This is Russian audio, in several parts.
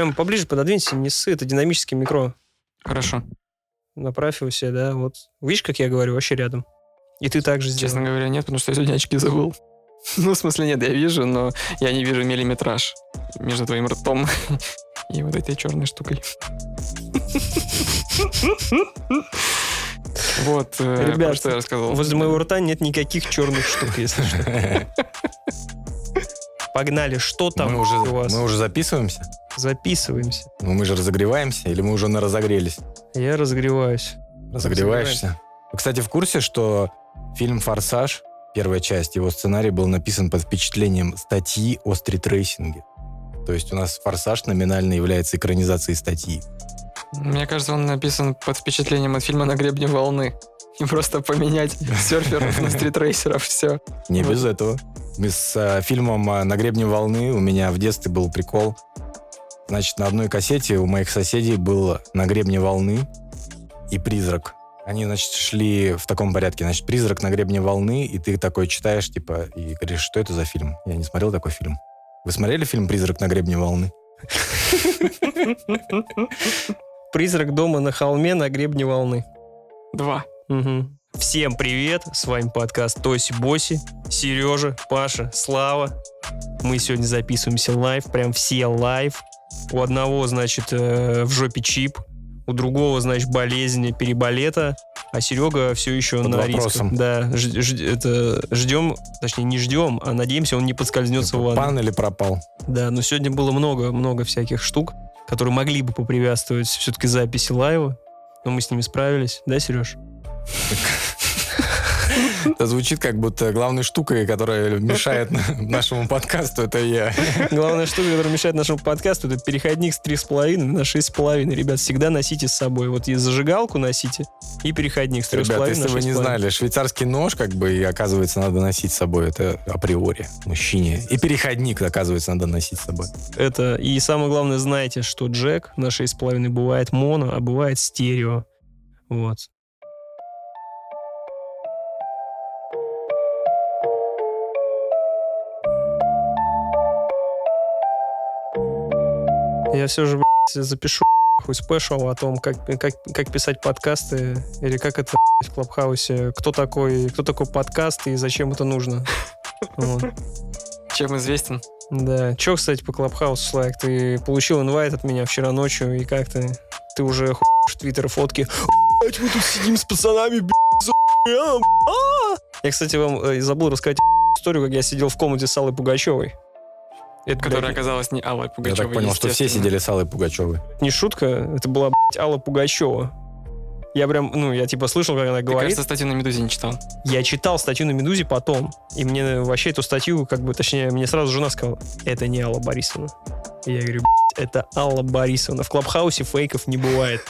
Прям поближе пододвинься, не ссы, это динамический микро. Хорошо. Направь его себе, да, вот. Видишь, как я говорю, вообще рядом. И ты также сделал. Честно говоря, нет, потому что я сегодня очки забыл. Ну, в смысле, нет, я вижу, но я не вижу миллиметраж между твоим ртом и вот этой черной штукой. Вот, э, Ребят, про что я рассказывал. Возле моего рта нет никаких черных штук, если что. Погнали, что там Мы уже, у вас? мы уже записываемся? Записываемся. Ну, мы же разогреваемся, или мы уже на разогрелись? Я разогреваюсь. Разогреваешься? Вы, Кстати, в курсе, что фильм «Форсаж», первая часть, его сценарий был написан под впечатлением статьи о стритрейсинге. То есть у нас «Форсаж» номинально является экранизацией статьи. Мне кажется, он написан под впечатлением от фильма «На гребне волны». И просто поменять серферов на стритрейсеров, все. Не без этого. С э, фильмом «На гребне волны» у меня в детстве был прикол. Значит, на одной кассете у моих соседей был «На гребне волны» и «Призрак». Они, значит, шли в таком порядке. Значит, «Призрак на гребне волны», и ты такой читаешь, типа, и говоришь, что это за фильм? Я не смотрел такой фильм. Вы смотрели фильм «Призрак на гребне волны»? Призрак дома на холме на гребне волны. Два. Всем привет, с вами подкаст Тоси Боси, Сережа, Паша, Слава. Мы сегодня записываемся live, прям все live. У одного, значит, э, в жопе чип, у другого, значит, болезнь переболета, а Серега все еще Под на вопросом. рисках. Да, ж- ж- это ждем, точнее не ждем, а надеемся, он не подскользнется в ванну. Пан или пропал? Да, но сегодня было много-много всяких штук, которые могли бы поприветствовать все-таки записи лайва, но мы с ними справились, да, Сереж? Это звучит как будто главной штукой, которая мешает нашему подкасту, это я. Главная штука, которая мешает нашему подкасту, это переходник с 3,5 на 6,5. Ребят, всегда носите с собой. Вот и зажигалку носите, и переходник с 3,5 Ребят, если вы не 6,5. знали, швейцарский нож, как бы, и, оказывается, надо носить с собой. Это априори мужчине. И переходник, оказывается, надо носить с собой. Это, и самое главное, знаете, что джек на 6,5 бывает моно, а бывает стерео. Вот. Я все же, блядь, запишу хуй спешл о том, как, как, как писать подкасты, или как это в Клабхаусе, кто такой, кто такой подкаст и зачем это нужно. Чем известен? Да. Че, кстати, по Клабхаусу, Слайк? Ты получил инвайт от меня вчера ночью, и как ты? Ты уже хуешь в Твиттер фотки. Блять, мы тут сидим с пацанами, а!» Я, кстати, вам э, забыл рассказать историю, как я сидел в комнате с Аллой Пугачевой. Это, Которая блядь, оказалась не Аллой Я Пугачевой, так понял, что все сидели с Аллой Пугачевой. не шутка, это была, блядь, Алла Пугачева. Я прям, ну, я типа слышал, как она Ты, говорит. кажется, статью на «Медузе» не читал. Я читал статью на «Медузе» потом, и мне вообще эту статью, как бы, точнее, мне сразу жена сказала, это не Алла Борисовна. И я говорю, «Блядь, это Алла Борисовна. В Клабхаусе фейков не бывает.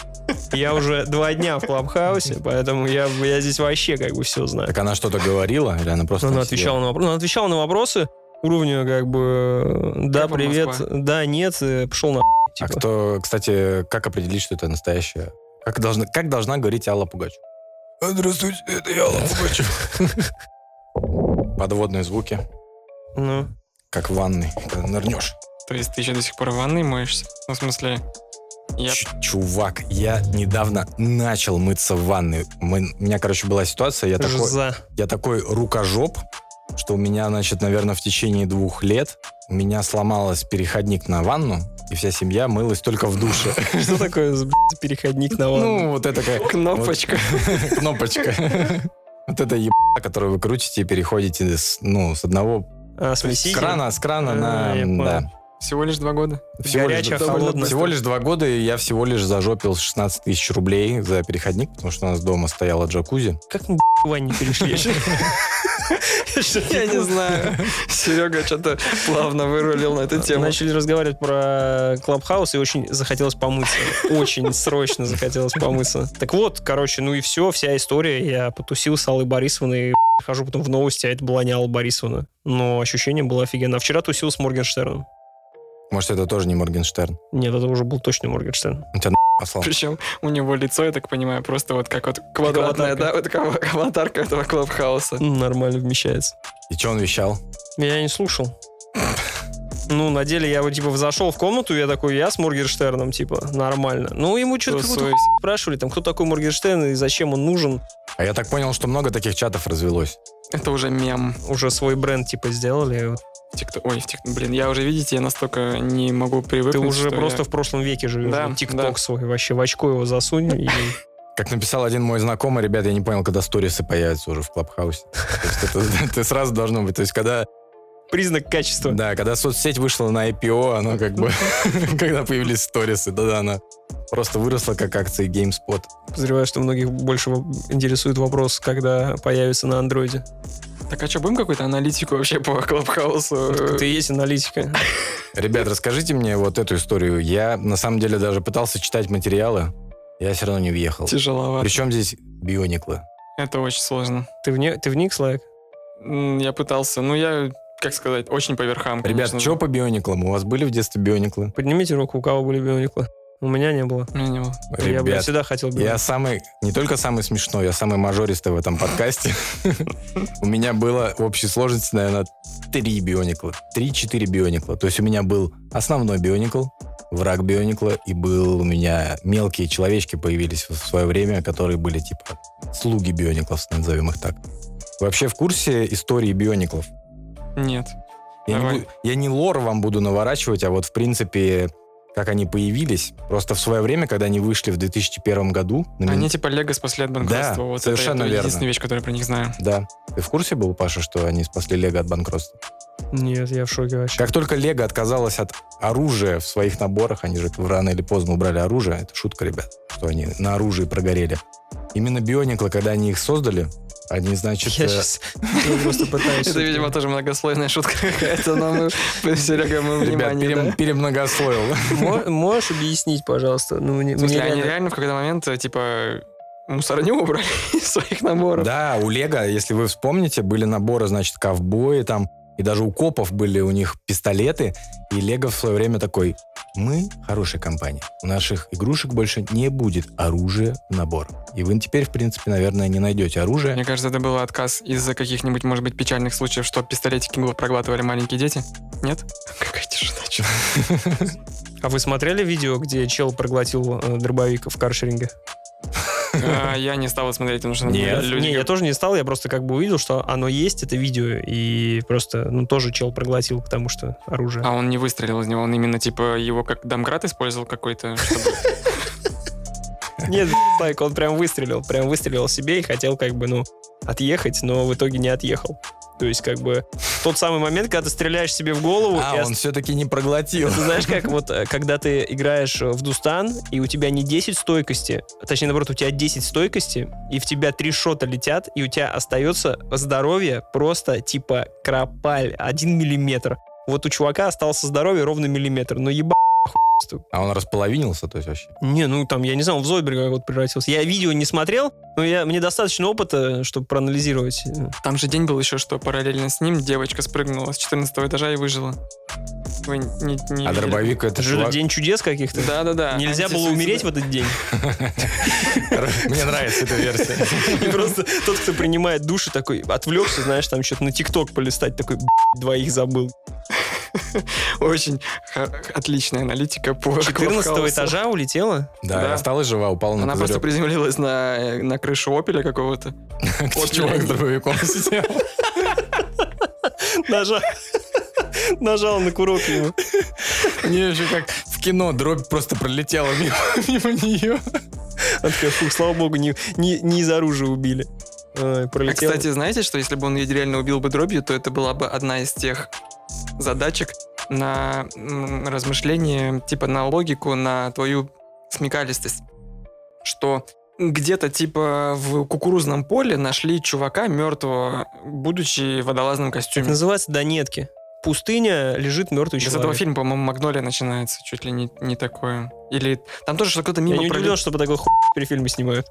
Я уже два дня в Клабхаусе, поэтому я, я здесь вообще как бы все знаю. Так она что-то говорила, или она просто... Она там отвечала сидела? на вопросы. Она отвечала на вопросы уровня как бы да, Как привет, Москва? да, нет, э, пошел на А типа. кто, кстати, как определить, что это настоящая? Как должна, как должна говорить Алла Пугачева? Здравствуйте, это я, Алла Пугачева. Подводные звуки, Ну, как в ванной, когда нырнешь. То есть ты еще до сих пор в ванной моешься? Ну, в смысле, я... Ч- Чувак, я недавно начал мыться в ванной. Мы- у меня, короче, была ситуация, я такой, за. я такой рукожоп, что у меня, значит, наверное, в течение двух лет у меня сломалась переходник на ванну, и вся семья мылась только в душе. Что такое переходник на ванну? Ну, вот это такая Кнопочка. кнопочка. Вот это еб***, которую вы крутите и переходите с, ну, с одного... А, С крана, с крана А, на... Да. Всего лишь два года. Всего лишь, Горячая, довольно- холодная. всего лишь два года, и я всего лишь зажопил 16 тысяч рублей за переходник, потому что у нас дома стояла джакузи. Как мы, в ванне перешли? Я не знаю. Серега что-то плавно вырулил на эту тему. Начали разговаривать про Клабхаус, и очень захотелось помыться. Очень срочно захотелось помыться. Так вот, короче, ну и все, вся история. Я потусил с Аллой Борисовной, хожу потом в новости, а это была не Алла Борисовна. Но ощущение было офигенно. А вчера тусил с Моргенштерном. Может, это тоже не Моргенштерн. Нет, это уже был точно Моргенштерн. Он тебя послал. Причем у него лицо, я так понимаю, просто вот как вот квадратная, да, вот как аватарка этого клабхауса. Нормально вмещается. И что он вещал? Я не слушал. Ну, на деле я вот, типа, зашел в комнату, я такой, я с Моргенштерном, типа, нормально. Ну, ему что-то Что, какую-то спрашивали, там, кто такой Моргенштерн и зачем он нужен. А я так понял, что много таких чатов развелось. Это уже мем. Уже свой бренд, типа, сделали. Вот. Ой, в TikTok. Блин, я уже, видите, я настолько не могу привыкнуть. Ты уже просто я- в прошлом веке живешь. Да, Тикток да. свой вообще в очко его засунь. и- Как написал один мой знакомый, ребят, я не понял, когда сторисы появятся уже в Клабхаусе. То есть это, это сразу должно быть. То есть когда, Признак качества. да, когда соцсеть вышла на IPO, оно как бы, когда появились сторисы, да-да, она просто выросла как акции GameSpot. Подозреваю, что многих больше интересует вопрос, когда появится на андроиде. Так а что, будем какую-то аналитику вообще по Клабхаусу? Ты есть аналитика. Ребят, расскажите мне вот эту историю. Я на самом деле даже пытался читать материалы, я все равно не въехал. Тяжеловато. Причем здесь биониклы? Это очень сложно. Ты, вне, ты вник, Слайк? Я пытался, ну я, как сказать, очень по верхам. Ребят, что по биониклам? У вас были в детстве биониклы? Поднимите руку, у кого были биониклы. У меня не было. У меня не было. Я, блядь, Ребят, всегда хотел я биониклы. самый, не только самый смешной, я самый мажористый в этом подкасте. У меня было в общей сложности, наверное, три бионикла. Три-четыре бионикла. То есть у меня был основной бионикл, враг бионикла, и был у меня мелкие человечки появились в свое время, которые были типа слуги биониклов, назовем их так. Вообще в курсе истории биониклов? Нет. Я не, Давай. я не лор вам буду наворачивать, а вот в принципе, как они появились. Просто в свое время, когда они вышли в 2001 году... на мин- Они типа Лего спасли от банкротства. Да, вот совершенно это верно. единственная вещь, которую я про них знаю. Да. Ты в курсе был, Паша, что они спасли Лего от банкротства? Нет, я в шоке вообще. Как только Лего отказалась от оружия в своих наборах, они же рано или поздно убрали оружие, это шутка, ребят, что они на оружии прогорели. Именно Биониклы, когда они их создали, они, значит... Я э, сейчас просто пытаюсь... Это, видимо, тоже многослойная шутка какая-то, но мы, Серега, мы Ребят, внимание, перем-. Мо- Можешь объяснить, пожалуйста? Ну, мне, В смысле, мне они реально- реально в какой-то момент, э, типа, мусорню убрали из своих наборов. Да, у Лего, если вы вспомните, были наборы, значит, ковбои там, и даже у копов были у них пистолеты, и Лего в свое время такой, мы хорошая компания, у наших игрушек больше не будет оружия в набор. И вы теперь, в принципе, наверное, не найдете оружие. Мне кажется, это был отказ из-за каких-нибудь, может быть, печальных случаев, что пистолетики проглатывали маленькие дети. Нет? Какая тишина. А вы смотрели видео, где чел проглотил э, дробовик в каршеринге? А, Я не стал смотреть, потому что Нет. люди... Не, я тоже не стал, я просто как бы увидел, что оно есть, это видео, и просто, ну, тоже чел проглотил, потому что оружие. А он не выстрелил из него, он именно, типа, его как домкрат использовал какой-то, чтобы... Нет, так, он прям выстрелил, прям выстрелил себе и хотел как бы, ну, отъехать, но в итоге не отъехал. То есть, как бы, тот самый момент, когда ты стреляешь себе в голову, А, он все-таки не проглотил. Ты знаешь, как вот, э, когда ты играешь э, в Дустан, и у тебя не 10 стойкости, точнее, наоборот, у тебя 10 стойкости, и в тебя три шота летят, и у тебя остается здоровье просто типа кропаль, один миллиметр. Вот у чувака остался здоровье ровно миллиметр, но еба... А он располовинился, то есть вообще. Не, ну там, я не знаю, он в Зойберга вот превратился. Я видео не смотрел, но я, мне достаточно опыта, чтобы проанализировать. Там же день был еще, что параллельно с ним девочка спрыгнула с 14 этажа и выжила. Вы не, не А видели? дробовик это Это же чувак... день чудес каких-то. Да-да-да. Нельзя было умереть в этот день. Мне нравится эта версия. И просто тот, кто принимает души, такой отвлекся, знаешь, там что-то на ТикТок полистать, такой, «Б***ь, двоих забыл. Очень отличная аналитика по 14 Клабхаусу. этажа улетела? Да, Да. осталась жива, упала на Она просто козырек. приземлилась на, на крышу Опеля какого-то. Где Чувак с дробовиком сидел. Нажал. Нажал на курок ему. Мне еще как в кино дробь просто пролетела мимо, мимо нее. Она такая, фух, слава богу, не, не, не из оружия убили. А, кстати, знаете, что если бы он ее реально убил бы дробью, то это была бы одна из тех задачек на размышление, типа на логику, на твою смекалистость. Что где-то типа в кукурузном поле нашли чувака мертвого, будучи в водолазном костюме. называется Донетки. Пустыня лежит мертвый Из человек. этого фильма, по-моему, Магнолия начинается чуть ли не, не такое. Или там тоже что-то Я мимо не пролет- удивлен, что по такой хуй теперь фильмы снимают.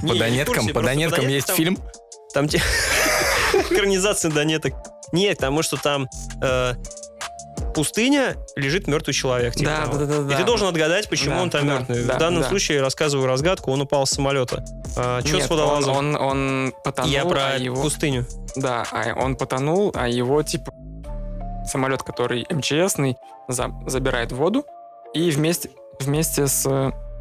По Не, я не Донеткам, по есть фильм. Там те... Экранизация Донеток. Нет, потому что там э, пустыня лежит мертвый человек. типа Да, того. да, да, да. И ты должен отгадать, почему Да, он там да, мертвый. да, В данном да. случае я рассказываю разгадку, он упал с самолета. А, что с водолазом? Он, он, он потонул, я про а его... пустыню. Да, а он потонул, а его типа самолет, который МЧСный, за- забирает воду, и вместе, вместе с...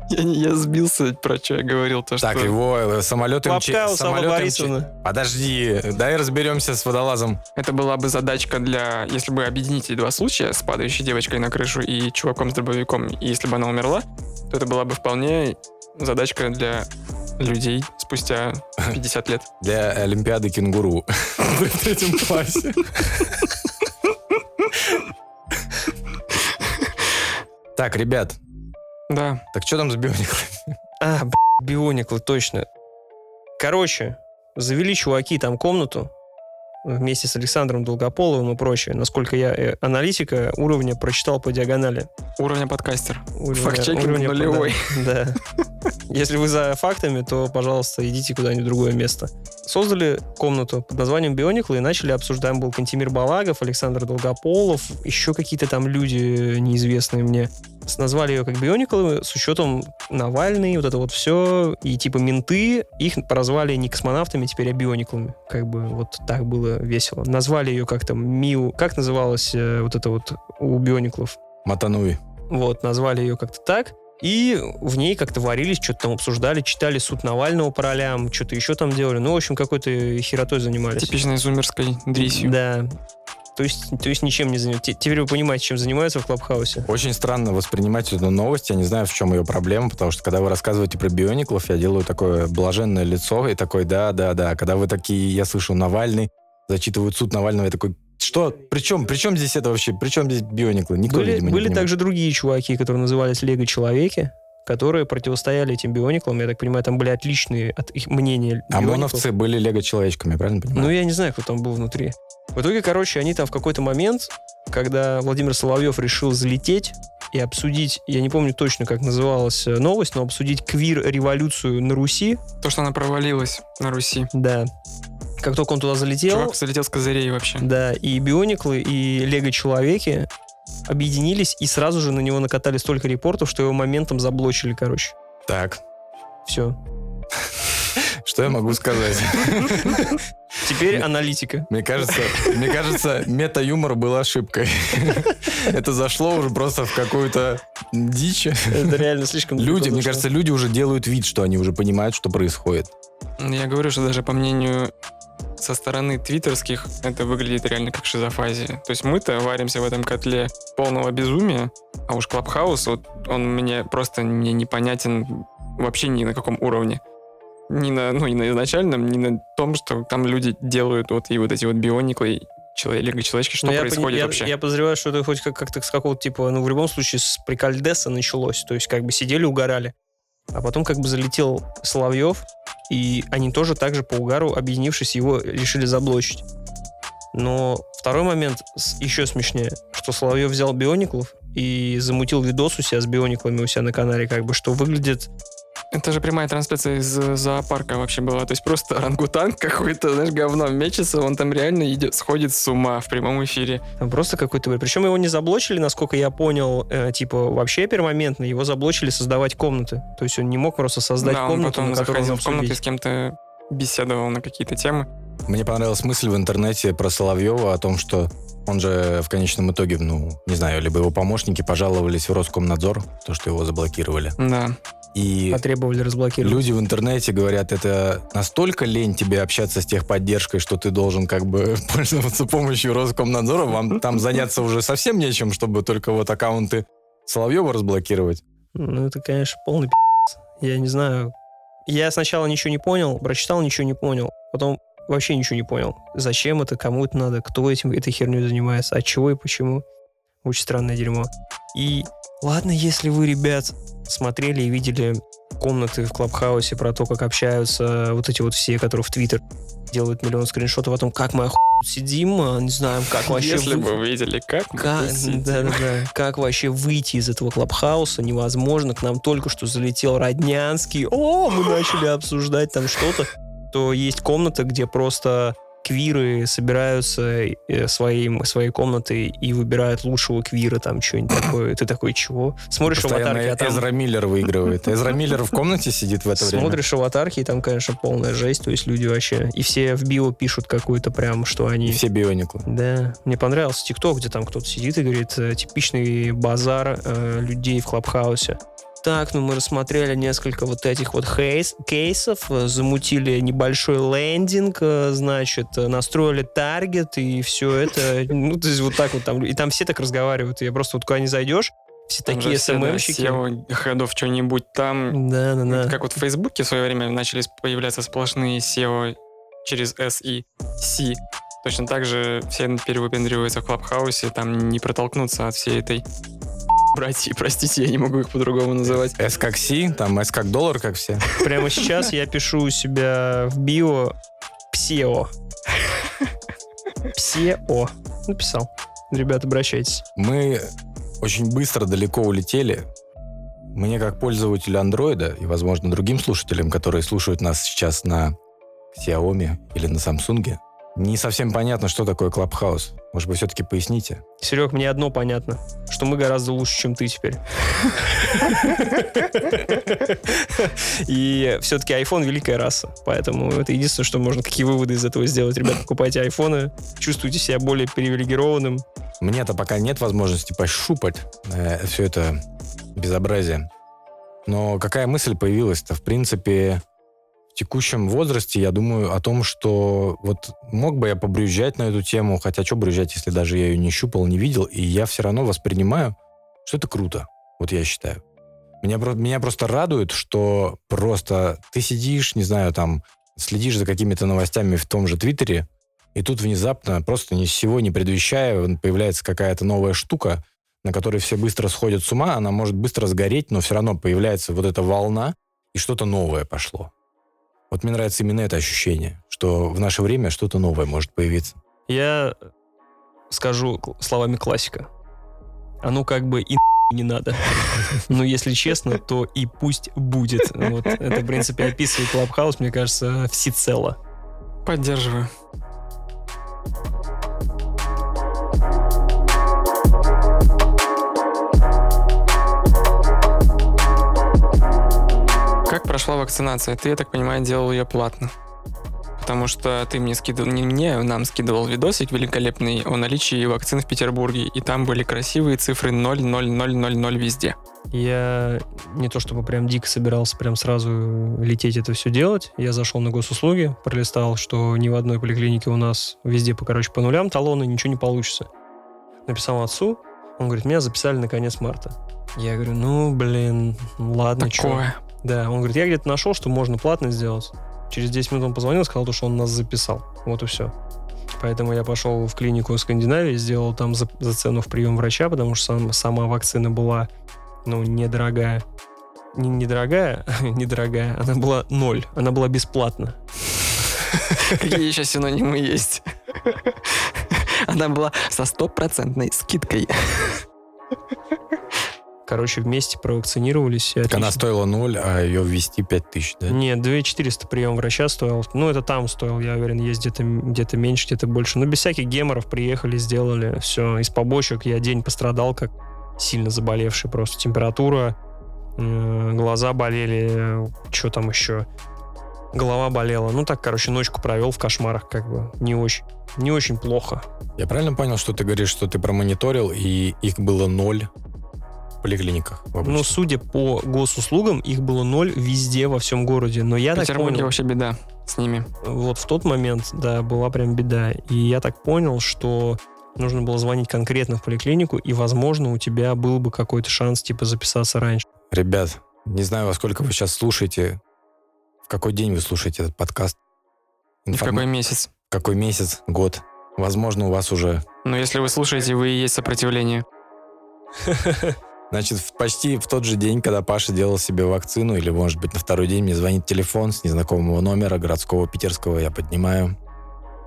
Я, я сбился, про что я говорил. То, Так, что его э, самолет МЧ... Самолет МЧ... Подожди, дай разберемся с водолазом. Это была бы задачка для... Если бы объединить эти два случая с падающей девочкой на крышу и чуваком с дробовиком, и если бы она умерла, то это была бы вполне задачка для людей спустя 50 лет. Для Олимпиады кенгуру в третьем классе. Так, ребят, Да. так что там с биониклом? А, Биониклы, точно. Короче, завели чуваки там комнату вместе с Александром Долгополовым и прочее. Насколько я э, аналитика уровня прочитал по диагонали. Уровня подкастер. Уровня- Факт-чекинг уровня- нулевой. Да. да. Если вы за фактами, то, пожалуйста, идите куда-нибудь в другое место. Создали комнату под названием Биониклы и начали обсуждать. Там был Кантимир Балагов, Александр Долгополов, еще какие-то там люди неизвестные мне. С- Назвали ее как Биониклы с учетом Навальный, вот это вот все. И типа менты их прозвали не космонавтами теперь, а Биониклами. Как бы вот так было весело. Назвали ее как-то Миу... Как называлась э, вот это вот у Биониклов? Матануи. Вот, назвали ее как-то так. И в ней как-то варились, что-то там обсуждали, читали суд Навального по ролям, что-то еще там делали. Ну, в общем, какой-то херотой занимались. Типичной зумерской дрисью. Да. То есть, то есть ничем не занимаются. Теперь вы понимаете, чем занимаются в Клабхаусе. Очень странно воспринимать эту новость. Я не знаю, в чем ее проблема, потому что когда вы рассказываете про биониклов, я делаю такое блаженное лицо и такой, да, да, да. Когда вы такие, я слышу, Навальный, зачитывают суд Навального, я такой, что? Причем, причем здесь это вообще? Причем здесь биониклы? Никто, были видимо, были также другие чуваки, которые назывались Лего-человеки, которые противостояли этим биониклам. Я так понимаю, там были отличные от их мнения А биониклов. ОМОНовцы были лего-человечками, правильно понимаю? Ну, я не знаю, кто там был внутри. В итоге, короче, они там в какой-то момент, когда Владимир Соловьев решил залететь и обсудить, я не помню точно, как называлась э, новость, но обсудить квир-революцию на Руси, То, что она провалилась на Руси. да. Как только он туда залетел, Чувак залетел с козырей вообще. да, и Биониклы, и Лего-человеки объединились и сразу же на него накатали столько репортов, что его моментом заблочили, короче. Так, Все. что я могу сказать? Теперь аналитика. Мне кажется, мне кажется, мета-юмор был ошибкой. Это зашло уже просто в какую-то дичь. Это реально слишком... Люди, мне кажется, люди уже делают вид, что они уже понимают, что происходит. Я говорю, что даже по мнению со стороны твиттерских это выглядит реально как шизофазия. То есть мы-то варимся в этом котле полного безумия, а уж Клабхаус, вот он мне просто мне непонятен вообще ни на каком уровне. Ни на, ну, и на изначальном, ни на том, что там люди делают вот и вот эти вот биониклы, человек, человечки, что Ну, я происходит я, вообще? Я подозреваю, что это хоть как- как-то с какого-то типа, ну, в любом случае, с прикольдеса началось. То есть, как бы сидели, угорали. А потом как бы залетел Соловьев, и они тоже так же по угару, объединившись, его решили заблочить. Но второй момент еще смешнее, что Соловьев взял биониклов и замутил видос у себя с биониклами у себя на канале, как бы, что выглядит Это же прямая трансляция из э, зоопарка вообще была. То есть просто орангутанг какой-то, знаешь, говном мечется, он там реально идет, сходит с ума в прямом эфире. Там просто какой-то. Причем его не заблочили, насколько я понял, э, типа вообще пермоментно. Его заблочили создавать комнаты. То есть он не мог просто создать да, он комнату, потом на заходил он в комнату и с кем-то беседовал на какие-то темы. Мне понравилась мысль в интернете про Соловьева о том, что он же в конечном итоге, ну, не знаю, либо его помощники пожаловались в Роскомнадзор, то, что его заблокировали. Да. И Потребовали разблокировать. люди в интернете говорят, это настолько лень тебе общаться с техподдержкой, что ты должен как бы пользоваться помощью Роскомнадзора, вам там заняться уже совсем нечем, чтобы только вот аккаунты Соловьева разблокировать. Ну, это, конечно, полный пи***ц. Я не знаю. Я сначала ничего не понял, прочитал, ничего не понял. Потом вообще ничего не понял. Зачем это, кому это надо, кто этим, этой херней занимается, от чего и почему. Очень странное дерьмо. И ладно, если вы, ребят, смотрели и видели комнаты в Клабхаусе про то, как общаются вот эти вот все, которые в Твиттер делают миллион скриншотов о том, как мы оху... сидим, а, не знаем, как вообще... Если вы- бы вы видели, как мы как, да, да, да. как вообще выйти из этого клабхауса невозможно. К нам только что залетел Роднянский. О, мы начали обсуждать там что-то. То есть комната, где просто квиры собираются э, своим, своей комнатой и выбирают лучшего квира, там что-нибудь такое. Ты такой, чего? Смотришь Постоянно аватарки, а там... Эзра Миллер выигрывает. Эзра Миллер в комнате сидит в это время. Смотришь аватарки, и там, конечно, полная жесть, то есть люди вообще... И все в био пишут какую-то прям, что они... И все биониклы. Да, мне понравился ТикТок, где там кто-то сидит и говорит, э, типичный базар э, людей в Клабхаусе. Так, ну мы рассмотрели несколько вот этих вот хейс, кейсов, э, замутили небольшой лендинг, э, значит, э, настроили таргет и все это. Ну, то есть вот так вот там. И там все так разговаривают. Я просто вот куда не зайдешь, все Там такие все, да, СММщики. SEO, хедов, что-нибудь там. Да, да, да. Как вот в Фейсбуке в свое время начали появляться сплошные SEO через S и C. Точно так же все перевыпендриваются в Клабхаусе, там не протолкнуться от всей этой братья, простите, я не могу их по-другому называть. S как Си, там S как доллар, как все. Прямо сейчас я пишу у себя в био псео. Псео. Написал. Ребят, обращайтесь. Мы очень быстро далеко улетели. Мне как пользователю андроида и, возможно, другим слушателям, которые слушают нас сейчас на Xiaomi или на Samsung, не совсем понятно, что такое Clubhouse. Может быть, все-таки поясните? Серег, мне одно понятно, что мы гораздо лучше, чем ты теперь. И все-таки iPhone великая раса. Поэтому это единственное, что можно, какие выводы из этого сделать. Ребята, покупайте айфоны, чувствуйте себя более привилегированным. Мне-то пока нет возможности пощупать э, все это безобразие. Но какая мысль появилась-то? В принципе, текущем возрасте я думаю о том, что вот мог бы я побрюзжать на эту тему, хотя что брюзжать, если даже я ее не щупал, не видел, и я все равно воспринимаю, что это круто. Вот я считаю. Меня, меня просто радует, что просто ты сидишь, не знаю, там, следишь за какими-то новостями в том же Твиттере, и тут внезапно, просто ни с сего не предвещая, появляется какая-то новая штука, на которой все быстро сходят с ума, она может быстро сгореть, но все равно появляется вот эта волна, и что-то новое пошло. Вот мне нравится именно это ощущение, что в наше время что-то новое может появиться. Я скажу словами классика. А ну как бы и не надо. Но если честно, то и пусть будет. Вот это, в принципе, описывает Clubhouse, мне кажется, всецело. Поддерживаю. Прошла вакцинация? Ты, я так понимаю, делал ее платно. Потому что ты мне скидывал, не мне, нам скидывал видосик великолепный о наличии вакцин в Петербурге, и там были красивые цифры 0,0000 везде. Я не то чтобы прям дико собирался прям сразу лететь это все делать. Я зашел на госуслуги, пролистал, что ни в одной поликлинике у нас везде, по, короче, по нулям талоны, ничего не получится. Написал отцу, он говорит, меня записали на конец марта. Я говорю, ну, блин, ладно, чё. Такое. Да, он говорит, я где-то нашел, что можно платно сделать. Через 10 минут он позвонил, сказал, то, что он нас записал. Вот и все. Поэтому я пошел в клинику Скандинавии, сделал там за, за цену в прием врача, потому что сам- сама вакцина была, ну, недорогая. Не, недорогая, недорогая, она была ноль, она была бесплатна. Какие еще синонимы есть? Она была со стопроцентной скидкой. Короче, вместе провакцинировались. Так она стоила ноль, а ее ввести 5000, да? Нет, 2400 прием врача стоил. Ну, это там стоил, я уверен, есть где-то где меньше, где-то больше. Но без всяких геморов приехали, сделали. Все, из побочек я день пострадал, как сильно заболевший просто. Температура, э, глаза болели, что там еще? Голова болела. Ну, так, короче, ночку провел в кошмарах, как бы. Не очень, не очень плохо. Я правильно понял, что ты говоришь, что ты промониторил, и их было ноль поликлиниках? Ну, судя по госуслугам, их было ноль везде, во всем городе. Но я В так понял... вообще беда с ними. вот в тот момент, да, была прям беда. И я так понял, что нужно было звонить конкретно в поликлинику, и, возможно, у тебя был бы какой-то шанс, типа, записаться раньше. Ребят, не знаю, во сколько вы сейчас слушаете, в какой день вы слушаете этот подкаст. И в какой месяц? какой месяц, год. Возможно, у вас уже... Но если вы слушаете, вы и есть сопротивление. Значит, почти в тот же день, когда Паша делал себе вакцину, или, может быть, на второй день мне звонит телефон с незнакомого номера, городского, питерского, я поднимаю.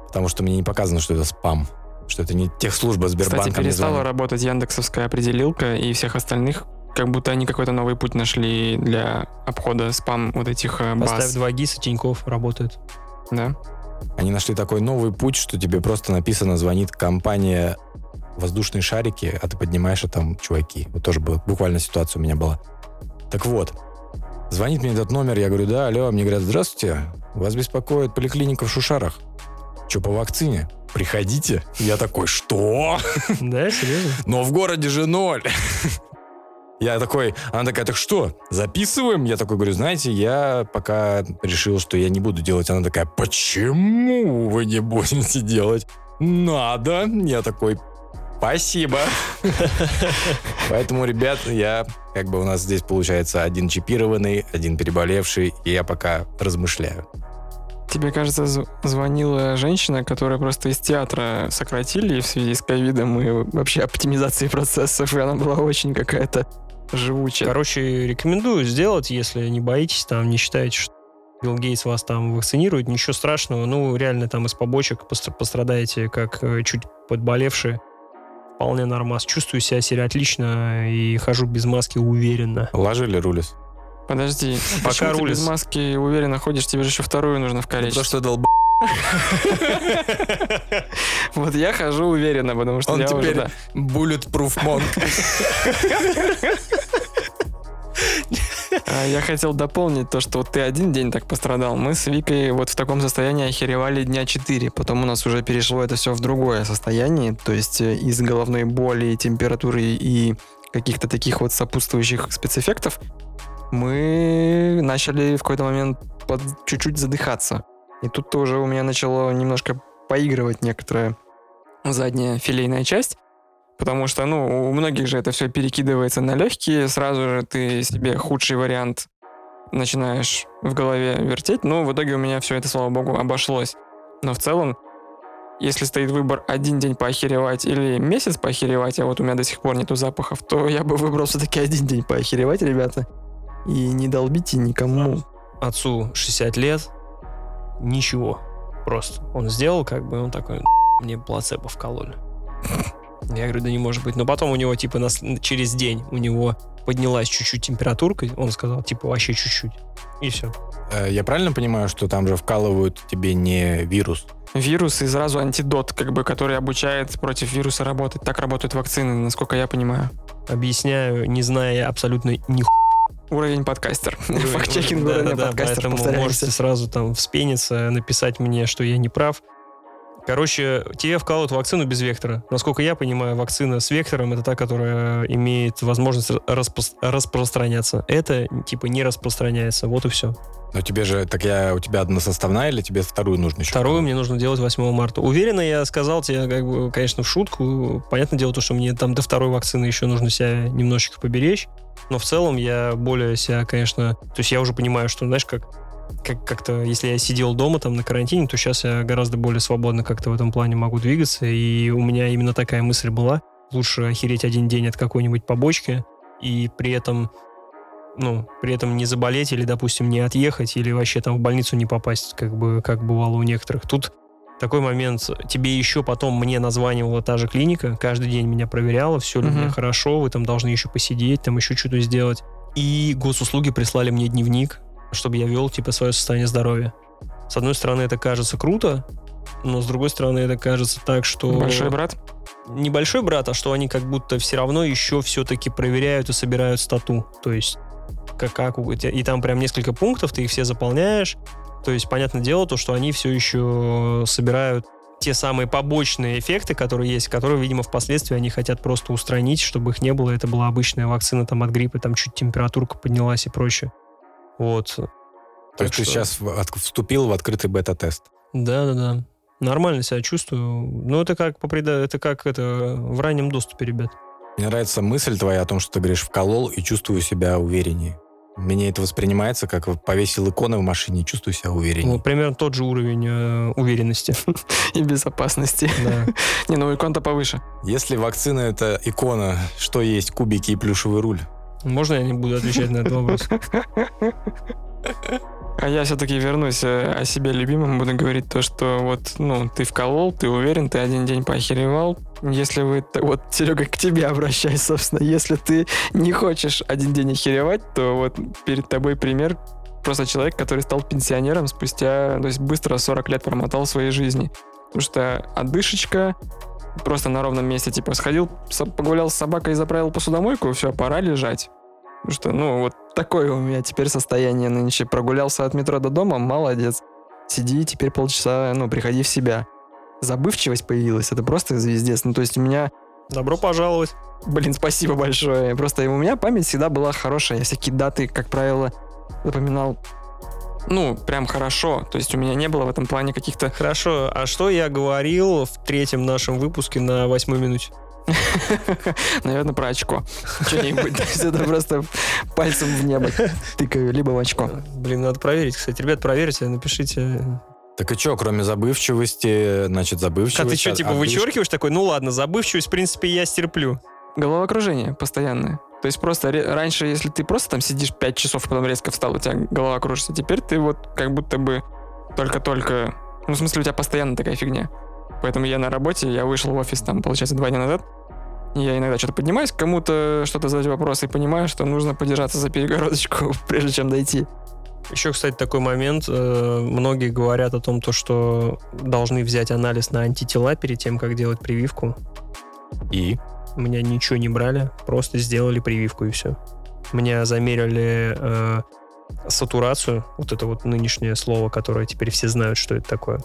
Потому что мне не показано, что это спам. Что это не техслужба Сбербанка Кстати, перестала работать яндексовская определилка, и всех остальных как будто они какой-то новый путь нашли для обхода спам вот этих э, Поставь баз. два ГИСа, Тиньков работает. Да? Они нашли такой новый путь, что тебе просто написано, звонит компания воздушные шарики, а ты поднимаешь, а там чуваки. Вот тоже была, буквально ситуация у меня была. Так вот, звонит мне этот номер, я говорю, да, алло, мне говорят, здравствуйте, вас беспокоит поликлиника в Шушарах. Что, по вакцине? Приходите. Я такой, что? Да, серьезно? Но в городе же ноль. Я такой, она такая, так что, записываем? Я такой говорю, знаете, я пока решил, что я не буду делать. Она такая, почему вы не будете делать? Надо. Я такой, спасибо. Поэтому, ребят, я, как бы у нас здесь получается один чипированный, один переболевший, и я пока размышляю. Тебе, кажется, звонила женщина, которая просто из театра сократили в связи с ковидом и вообще оптимизацией процессов, и она была очень какая-то живучая. Короче, рекомендую сделать, если не боитесь, там, не считаете, что Билл Гейтс вас там вакцинирует, ничего страшного. Ну, реально там из побочек постр- пострадаете, как э, чуть подболевшие. Вполне нормас. Чувствую себя себе отлично и хожу без маски уверенно. Ложили рулис? Подожди, Пока почему ты рулис. без маски уверенно ходишь, тебе же еще вторую нужно вкалечь. Потому что долб... Вот я хожу уверенно, потому что Он я уже, теперь да. bulletproof monk. А, Я хотел дополнить то, что ты один день так пострадал. Мы с Викой вот в таком состоянии охеревали дня 4. Потом у нас уже перешло это все в другое состояние. То есть э, из головной боли, температуры и каких-то таких вот сопутствующих спецэффектов мы начали в какой-то момент под- чуть-чуть задыхаться. И тут тоже у меня начало немножко поигрывать некоторая задняя филейная часть. Потому что, ну, у многих же это все перекидывается на легкие, сразу же ты себе худший вариант начинаешь в голове вертеть. Ну, в итоге у меня все это, слава богу, обошлось. Но в целом, если стоит выбор один день поохеревать или месяц поохеревать, а вот у меня до сих пор нету запахов, то я бы выбрал все-таки один день поохеревать, ребята. И не долбите никому. Отцу 60 лет, ничего. Просто. Он сделал, как бы, он такой, мне плацебо вкололи. Я говорю, да не может быть. Но потом у него, типа, нас, через день у него поднялась чуть-чуть температурка. Он сказал, типа, вообще чуть-чуть. И все. Э, Я правильно понимаю, что там же вкалывают тебе не вирус? Вирус и сразу антидот, как бы, который обучает против вируса работать. Так работают вакцины, насколько я понимаю. Объясняю, не зная абсолютно ни Уровень подкастер. Уровень- Факт-чекинг да, уровня да, да, подкастер. Поэтому повторяемся. можете сразу там вспениться, написать мне, что я не прав. Короче, тебе вкалывают вакцину без вектора. Насколько я понимаю, вакцина с вектором это та, которая имеет возможность распро- распространяться. Это типа не распространяется. Вот и все. Но тебе же, так я, у тебя односоставная или тебе вторую нужно еще? Вторую мне нужно делать 8 марта. Уверенно я сказал тебе, как бы, конечно, в шутку. Понятное дело, то, что мне там до второй вакцины еще нужно себя немножечко поберечь. Но в целом я более себя, конечно... То есть я уже понимаю, что, знаешь, как, как как-то, если я сидел дома там на карантине, то сейчас я гораздо более свободно как-то в этом плане могу двигаться. И у меня именно такая мысль была. Лучше охереть один день от какой-нибудь побочки и при этом ну, при этом не заболеть или, допустим, не отъехать, или вообще там в больницу не попасть, как бы, как бывало у некоторых. Тут такой момент, тебе еще потом мне названивала та же клиника, каждый день меня проверяла, все ли у меня хорошо, вы там должны еще посидеть, там еще что-то сделать. И госуслуги прислали мне дневник, чтобы я вел, типа, свое состояние здоровья. С одной стороны, это кажется круто, но с другой стороны, это кажется так, что... Большой брат. Небольшой брат, а что они как будто все равно еще все-таки проверяют и собирают стату. То есть, как, как и там прям несколько пунктов, ты их все заполняешь. То есть, понятное дело, то, что они все еще собирают те самые побочные эффекты, которые есть, которые, видимо, впоследствии они хотят просто устранить, чтобы их не было. Это была обычная вакцина там от гриппа, там чуть температурка поднялась и прочее. Вот. То Так есть ты что- сейчас в- от- вступил в открытый бета-тест. Да-да-да. Нормально себя чувствую. Ну, это как, по преда- это как это в раннем доступе, ребят. Мне нравится мысль твоя о том, что ты говоришь «вколол» и чувствую себя увереннее. Мне это воспринимается, как повесил иконы в машине и чувствую себя увереннее. Ну, примерно тот же уровень э, уверенности. И безопасности. Да. Не, ну икон-то повыше. Если вакцина — это икона, что есть кубики и плюшевый руль? Можно я не буду отвечать на этот вопрос? А я все-таки вернусь э, о себе любимом, буду говорить то, что вот, ну, ты вколол, ты уверен, ты один день поохеревал. Если вы, вот, Серега, к тебе обращаюсь, собственно, если ты не хочешь один день охеревать, то вот перед тобой пример просто человек, который стал пенсионером спустя, то есть быстро 40 лет промотал своей жизни. Потому что отдышечка, просто на ровном месте, типа, сходил, погулял с собакой и заправил посудомойку, все, пора лежать. Потому что, ну, вот такое у меня теперь состояние нынче. Прогулялся от метро до дома, молодец. Сиди теперь полчаса, ну, приходи в себя. Забывчивость появилась, это просто звездец. Ну, то есть у меня Добро пожаловать. Блин, спасибо большое. Просто у меня память всегда была хорошая. Я всякие даты, как правило, запоминал, ну, прям хорошо. То есть у меня не было в этом плане каких-то... Хорошо, а что я говорил в третьем нашем выпуске на восьмой минуте? Наверное, про очко. Что-нибудь. То есть это просто пальцем в небо тыкаю, либо в очко. Блин, надо проверить, кстати. Ребят, проверьте, напишите. Так и что, кроме забывчивости, значит, забывчивость... А ты что, типа, вычеркиваешь такой? Ну ладно, забывчивость, в принципе, я стерплю. Головокружение постоянное. То есть просто раньше, если ты просто там сидишь 5 часов, а потом резко встал, у тебя голова кружится. Теперь ты вот как будто бы только-только... Ну, в смысле, у тебя постоянно такая фигня. Поэтому я на работе, я вышел в офис там, получается, два дня назад. Я иногда что-то поднимаюсь, кому-то что-то задать вопрос и понимаю, что нужно подержаться за перегородочку, прежде чем дойти. Еще, кстати, такой момент. э, Многие говорят о том, то, что должны взять анализ на антитела перед тем, как делать прививку. И? У меня ничего не брали, просто сделали прививку и все. Меня замерили э, сатурацию, вот это вот нынешнее слово, которое теперь все знают, что это такое.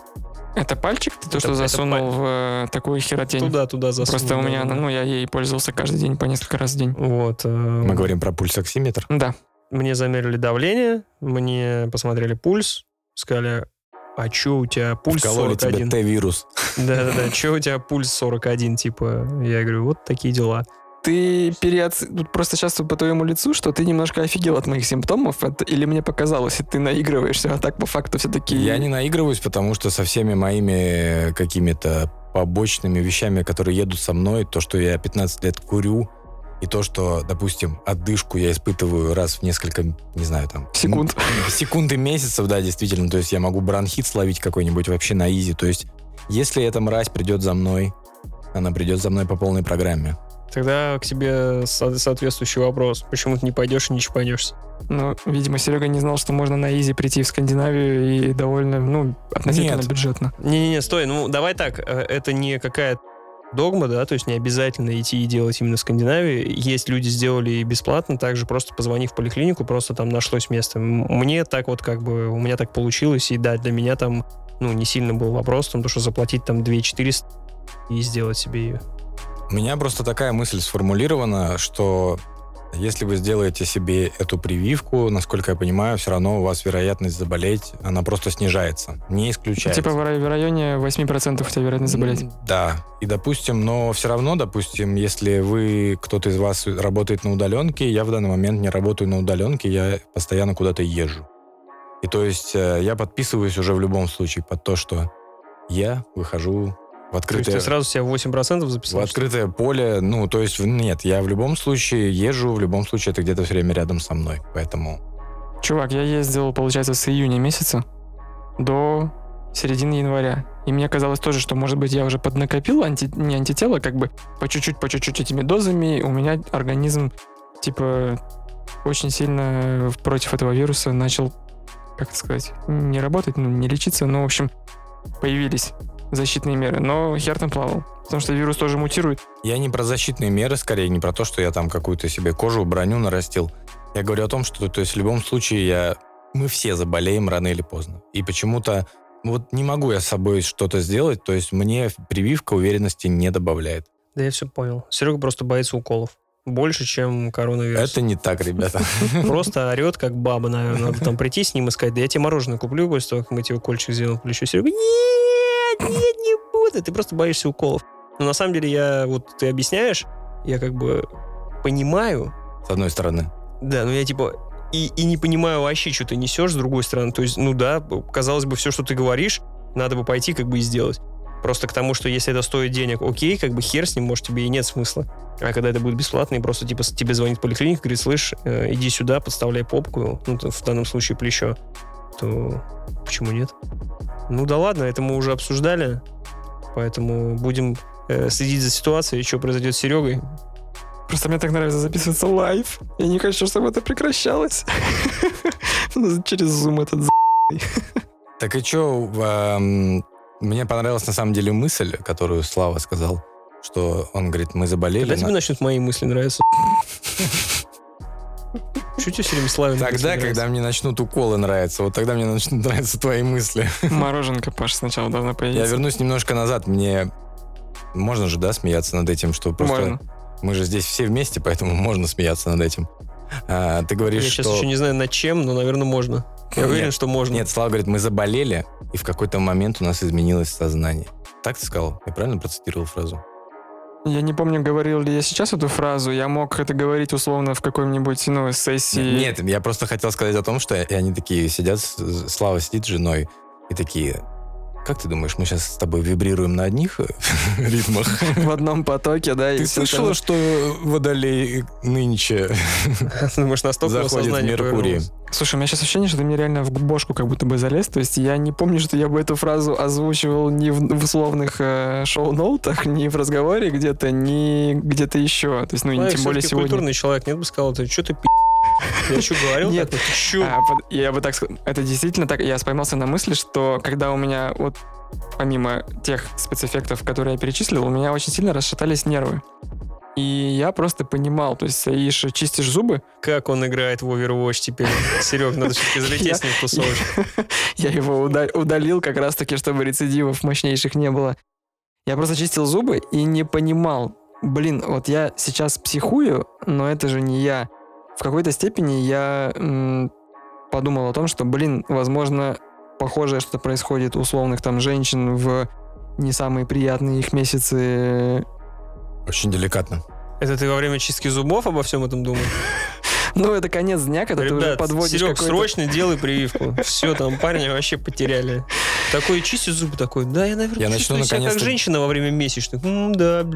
Это пальчик? Ты то, Это- что это засунул в э, такую херотень? Туда-туда засунул. Просто у меня, да. ну, я ей пользовался каждый день по несколько раз в день. Вот. э, Мы говорим про пульсоксиметр. Да. Мне замерили давление, мне посмотрели пульс, сказали, а чё у тебя пульс Вкололи тебе 41? Т-вирус. Да-да-да, чё у тебя пульс 41, типа? Я говорю, вот такие дела. Ты переоц... Просто сейчас по твоему лицу, что ты немножко офигел от моих симптомов, это... или мне показалось, и ты наигрываешься, а так по факту все-таки... Я не наигрываюсь, потому что со всеми моими какими-то побочными вещами, которые едут со мной, то, что я 15 лет курю, и то, что, допустим, отдышку я испытываю раз в несколько, не знаю, там... Секунд. м, Секунд и месяцев, да, действительно. То есть я могу бронхит словить какой-нибудь вообще на изи. То есть если эта мразь придет за мной, она придет за мной по полной программе. Тогда к тебе со- соответствующий вопрос. Почему ты не пойдешь и не чпанешься? Ну, видимо, Серега не знал, что можно на изи прийти в Скандинавию и довольно, ну, относительно Нет. бюджетно. Не-не-не, стой, ну давай так, э, это не какая догма, да, то есть не обязательно идти и делать именно в Скандинавии. Есть люди сделали и бесплатно, также просто позвонив в поликлинику, просто там нашлось место. Мне так вот как бы, у меня так получилось, и да, для меня там, ну, не сильно был вопрос, потому что заплатить там 2 400 и сделать себе ее. У меня просто такая мысль сформулирована, что если вы сделаете себе эту прививку, насколько я понимаю, все равно у вас вероятность заболеть, она просто снижается, не исключается. Типа в рай- в районе 8% у тебя вероятность заболеть. Да. И, допустим, но все равно, допустим, если вы, кто-то из вас работает на удаленке, я в данный момент не работаю на удаленке, я постоянно куда-то езжу. И то есть э, я подписываюсь уже в любом случае под то, что я выхожу в То есть открытое, ты сразу себя 8% в записал? открытое поле. Ну, то есть, в- нет, я в любом случае езжу, в любом случае это где-то все время рядом со мной. Поэтому Чувак, я ездил, получается, с июня месяца до середины января. И мне казалось тоже, что, может быть, я уже поднакопил анти... не антитела, как бы по чуть-чуть, по чуть-чуть этими дозами. У меня организм, типа, очень сильно против этого вируса начал, как это сказать, не работать, ну, не лечиться. Ну, в общем, появились защитные меры. Но хер там плавал. Потому что вирус тоже мутирует. Я не про защитные меры, скорее, не про то, что я там какую-то себе кожу, броню нарастил. Я говорю о том, что то есть в любом случае я, мы все заболеем рано или поздно. И почему-то вот не могу я с собой что-то сделать, то есть мне прививка уверенности не добавляет. Да я все понял. Серега просто боится уколов. Больше, чем коронавирус. Это не так, ребята. Просто орет, как баба, наверное. Надо там прийти с ним и сказать, да я тебе мороженое куплю после того, как мы тебе укольчик сделаем в плечо. Серега, нет, не буду. Ты просто боишься уколов. Но на самом деле я, вот ты объясняешь, я как бы понимаю, С одной стороны. да, но я типа и, и не понимаю вообще, что ты несешь с другой стороны. То есть, ну да, казалось бы, все, что ты говоришь, надо бы пойти как бы и сделать. Просто к тому, что если это стоит денег, окей, как бы хер с ним, может, тебе и нет смысла. А когда это будет бесплатно, и просто типа тебе звонит поликлиника, говорит, слышь, э, иди сюда, подставляй попку, ну, в данном случае плечо, то почему нет? Ну да ладно, это мы уже обсуждали, поэтому будем э, следить за ситуацией, что произойдет с Серегой. Просто мне так нравится записываться live. Я не хочу, чтобы это прекращалось. Через зум этот. Так и что, мне понравилась на самом деле мысль, которую Слава сказал, что он говорит, мы заболели. Когда тебе начнут мои мысли нравиться? Что тебе все время Славин Тогда, когда мне начнут уколы нравиться, вот тогда мне начнут нравиться твои мысли. Мороженка, Паша, сначала должна Я появиться. вернусь немножко назад. Мне можно же, да, смеяться над этим, что просто Можно. мы же здесь все вместе, поэтому можно смеяться над этим. А, ты Я говоришь, сейчас что... еще не знаю над чем, но, наверное, можно. Я уверен, Нет, что можно. Нет, Слава говорит, мы заболели, и в какой-то момент у нас изменилось сознание. Так ты сказал? Я правильно процитировал фразу? Я не помню, говорил ли я сейчас эту фразу. Я мог это говорить условно в какой-нибудь ну, сессии. Нет, я просто хотел сказать о том, что они такие сидят, Слава сидит с женой, и такие, как ты думаешь, мы сейчас с тобой вибрируем на одних э, ритмах? В одном потоке, да. и Ты слышала, остальное. что Водолей нынче Думаешь, настолько его заходит в Меркурий? повернулось? Слушай, у меня сейчас ощущение, что ты мне реально в бошку как будто бы залез. То есть я не помню, что я бы эту фразу озвучивал ни в, в условных э, шоу-ноутах, ни в разговоре где-то, ни где-то еще. То есть, ну, и Человек тем более сегодня. культурный человек, нет бы сказал, ты что ты пи***? Я что говорил? Нет. так? Чё? А, я бы так сказал, это действительно так, я поймался на мысли, что когда у меня вот помимо тех спецэффектов, которые я перечислил, у меня очень сильно расшатались нервы. И я просто понимал, то есть стоишь, чистишь зубы, Как он играет в Overwatch теперь? Серег, надо все-таки залететь с ним в тусовочку. я его уда- удалил как раз-таки, чтобы рецидивов мощнейших не было. Я просто чистил зубы и не понимал, блин, вот я сейчас психую, но это же не я. В какой-то степени я м, подумал о том, что, блин, возможно, похожее что-то происходит у условных там женщин в не самые приятные их месяцы. Очень деликатно. Это ты во время чистки зубов обо всем этом думал? Ну, это конец дня, когда ты уже Ребят, подводишь Серег, срочно делай прививку. Все, там парня вообще потеряли. Такой чистит зубы, такой, да, я, наверное, Я начну чувствую себя как женщина во время месячных. М, да. У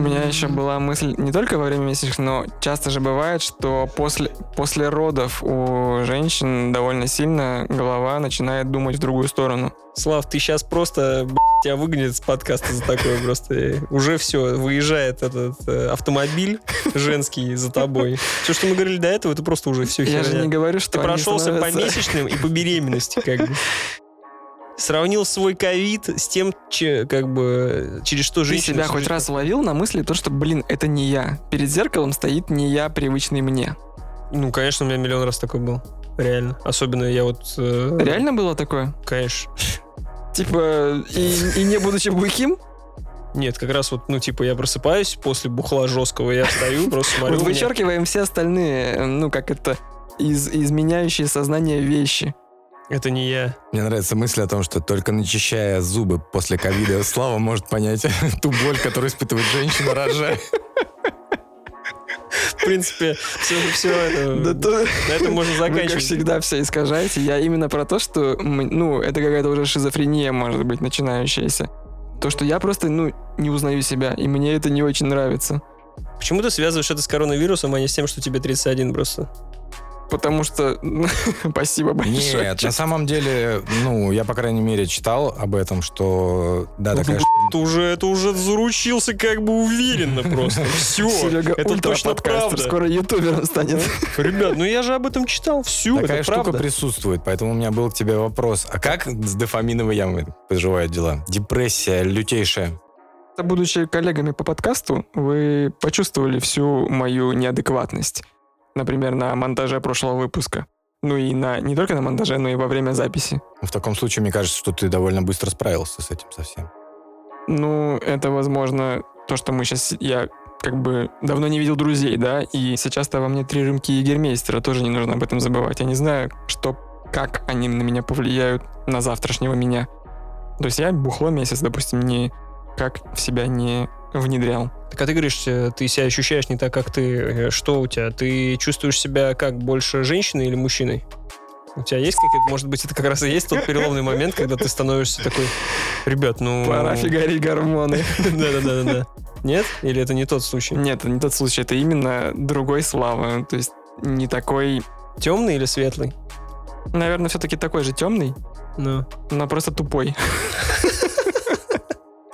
меня еще была мысль не только во время месячных, но часто же бывает, что после, после родов у женщин довольно сильно голова начинает думать в другую сторону. Слав, ты сейчас просто, тебя выгонят с подкаста за такое просто. Уже все, выезжает этот э, автомобиль женский за тобой. Все, что мы говорили до этого, это просто уже все Я же не говорю, что Ты прошелся по месячным и по беременности, как бы. Сравнил свой ковид с тем, че- как бы, через что Ты женщина... себя хоть жизнь раз ловил на мысли то, что, блин, это не я. Перед зеркалом стоит не я, привычный мне. Ну, конечно, у меня миллион раз такой был. Реально. Особенно я вот... э, Реально было такое? Конечно. Типа, и, и не будучи бухим? Нет, как раз вот, ну, типа, я просыпаюсь после бухла жесткого, я встаю, просто смотрю. Вот вычеркиваем все остальные, э, ну, как это, из, изменяющие сознание вещи. Это не я. Мне нравится мысль о том, что только начищая зубы после ковида, Слава может понять ту боль, которую испытывает женщина, рожая. В принципе, все, все это... Да то- На этом можно Вы, как заканчивать. всегда, все искажаете. Я именно про то, что, ну, это какая-то уже шизофрения, может быть, начинающаяся. То, что я просто, ну, не узнаю себя, и мне это не очень нравится. Почему ты связываешь это с коронавирусом, а не с тем, что тебе 31 просто? Потому что... Спасибо большое. Нет, на самом деле, ну, я, по крайней мере, читал об этом, что, да, Ну, такая ты, Это уже, это уже заручился как бы уверенно просто. Все, Серега это точно правда. скоро ютубером станет. Ребят, ну я же об этом читал. Все, Такая это штука правда. присутствует, поэтому у меня был к тебе вопрос. А как с дофаминовой ямой поживают дела? Депрессия лютейшая. Будучи коллегами по подкасту, вы почувствовали всю мою неадекватность. Например, на монтаже прошлого выпуска. Ну и на не только на монтаже, но и во время записи. В таком случае, мне кажется, что ты довольно быстро справился с этим совсем. Ну, это, возможно, то, что мы сейчас... Я как бы давно не видел друзей, да, и сейчас-то во мне три рюмки егермейстера, тоже не нужно об этом забывать. Я не знаю, что, как они на меня повлияют на завтрашнего меня. То есть я бухло месяц, допустим, не как в себя не внедрял. Так а ты говоришь, э, ты себя ощущаешь не так, как ты. Э, Что у тебя? Ты чувствуешь себя как больше женщиной или мужчиной? У тебя есть какая-то, может быть, это как раз и есть тот переломный момент, когда ты становишься такой, ребят, ну... Пора фигарить гормоны. Да-да-да-да. Нет? Или это не тот случай? Нет, это не тот случай, это именно другой слава. То есть не такой, Темный или светлый? наверное, все-таки такой же темный, Ну. но просто тупой.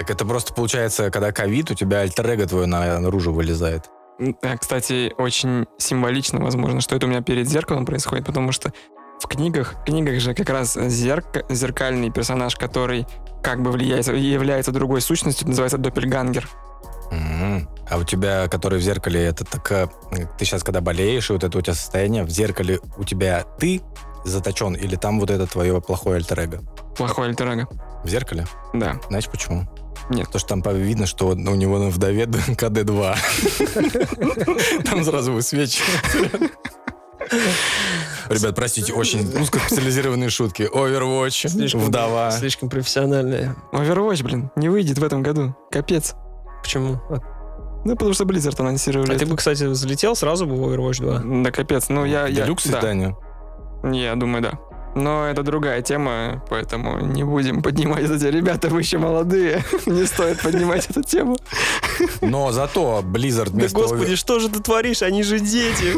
Так это просто получается, когда ковид, у тебя альтер твое на- наружу вылезает. А, Кстати, очень символично, возможно, что это у меня перед зеркалом происходит, потому что в книгах, в книгах же как раз зерк, зеркальный персонаж, который как бы влияет, является другой сущностью, называется Доппельгангер. Мгм. А у тебя, который в зеркале, это так... э, Ты сейчас, когда болеешь, и вот это у тебя состояние, в зеркале у тебя ты заточен, или там вот это твое плохое альтер -эго? Плохой альтер -эго. В зеркале? Да. Знаете почему? Нет. Потому что там видно, что у него на вдове КД-2. Там сразу высвечивается. Ребят, простите, очень узкоспециализированные шутки. Overwatch, Слишком, вдова. Слишком профессиональная. Overwatch, блин, не выйдет в этом году. Капец. Почему? А, Ну, потому что Blizzard анонсировали. а ты бы, кстати, взлетел сразу бы в Overwatch 2? Да, капец. Ну, я... я Делюкс да. издание. Я думаю, да. Но это другая тема, поэтому не будем поднимать эти ребята, вы еще молодые. Не стоит поднимать эту тему. Но зато Blizzard Да вместо, господи, Over- что же ты творишь? Они же дети.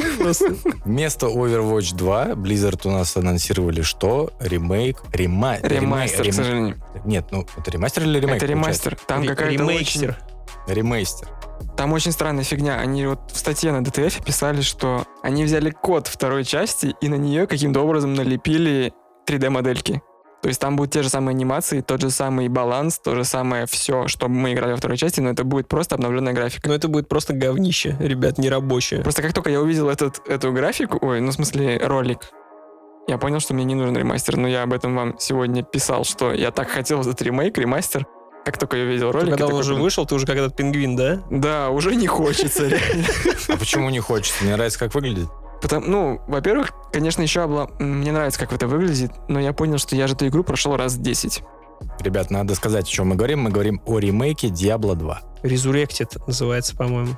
Вместо Overwatch 2 Blizzard у нас анонсировали что? Ремейк? Рема... Ремастер, рем- к сожалению. Нет, ну это ремастер или ремейк? Это ремастер. Там какая-то очень... Ремейстер. Там очень странная фигня. Они вот в статье на DTF писали, что они взяли код второй части и на нее каким-то образом налепили 3D-модельки. То есть там будут те же самые анимации, тот же самый баланс, то же самое все, что мы играли во второй части, но это будет просто обновленная графика. Но это будет просто говнище, ребят, не рабочее. Просто как только я увидел этот, эту графику, ой, ну в смысле ролик, я понял, что мне не нужен ремастер, но я об этом вам сегодня писал, что я так хотел этот ремейк, ремастер. Как только я увидел ролик, я Когда он такой, уже блин, вышел, ты уже как этот пингвин, да? Да, уже не хочется, реально. А почему не хочется? Мне нравится, как выглядит. Потому, ну, во-первых, конечно, еще обла... мне нравится, как это выглядит, но я понял, что я же эту игру прошел раз 10. Ребят, надо сказать, о чем мы говорим. Мы говорим о ремейке Diablo 2. Resurrected называется, по-моему.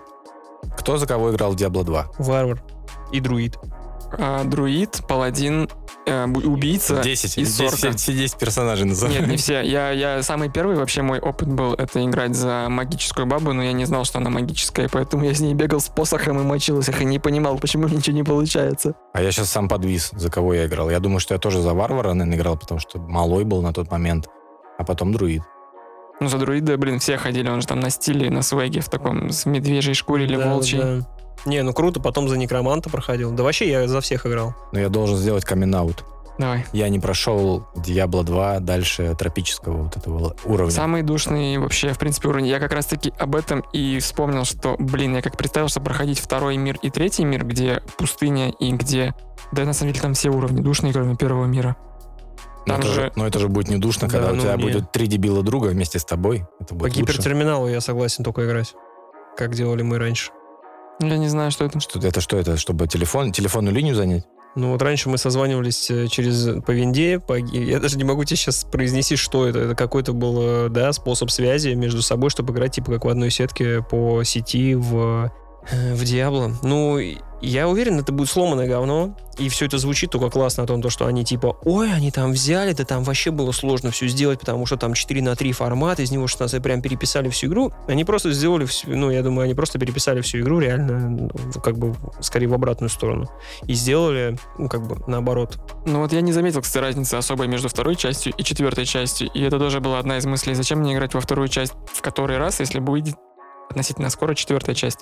Кто за кого играл в Diablo 2? Варвар и друид. А, друид, паладин, э, убийца. 10. и сорка. все, все 10 персонажей называют. Нет, не все. Я, я самый первый, вообще мой опыт был это играть за магическую бабу, но я не знал, что она магическая, поэтому я с ней бегал с посохом и мочился, и не понимал, почему ничего не получается. А я сейчас сам подвис, за кого я играл. Я думаю, что я тоже за Варвара, наверное, играл, потому что малой был на тот момент. А потом друид. Ну, за друида, блин, все ходили, он же там на стиле, на свеге, в таком, с медвежьей шкуре или Да, волчьей. да. Не, ну круто, потом за некроманта проходил. Да вообще я за всех играл. Но я должен сделать камин аут. Давай. Я не прошел Diablo 2 дальше тропического вот этого уровня. Самый душный вообще, в принципе, уровень. Я как раз-таки об этом и вспомнил, что, блин, я как представил, что проходить второй мир и третий мир, где пустыня и где... Да, на самом деле, там все уровни душные, кроме первого мира. но, там это же- но это же будет не душно, Да, когда у ну, тебя не. будет три дебила друга вместе с тобой. Это По будет лучше. гипертерминалу я согласен только играть. Как делали мы раньше. Я не знаю, что это. Что, это что это? Чтобы телефон, телефонную линию занять? Ну вот раньше мы созванивались э, через по винде, по я даже не могу тебе сейчас произнести, что это. Это какой-то был, э, да, способ связи между собой, чтобы играть типа как в одной сетке по сети в э, в Диабло. Ну, я уверен, это будет сломанное говно, и все это звучит только классно о том, то, что они типа, ой, они там взяли, да там вообще было сложно все сделать, потому что там 4 на 3 формат, из него 16 прям переписали всю игру. Они просто сделали всю, ну, я думаю, они просто переписали всю игру реально, ну, как бы, скорее в обратную сторону. И сделали, ну, как бы, наоборот. Ну вот я не заметил, кстати, разницы особой между второй частью и четвертой частью. И это тоже была одна из мыслей, зачем мне играть во вторую часть в который раз, если будет относительно скоро четвертая часть.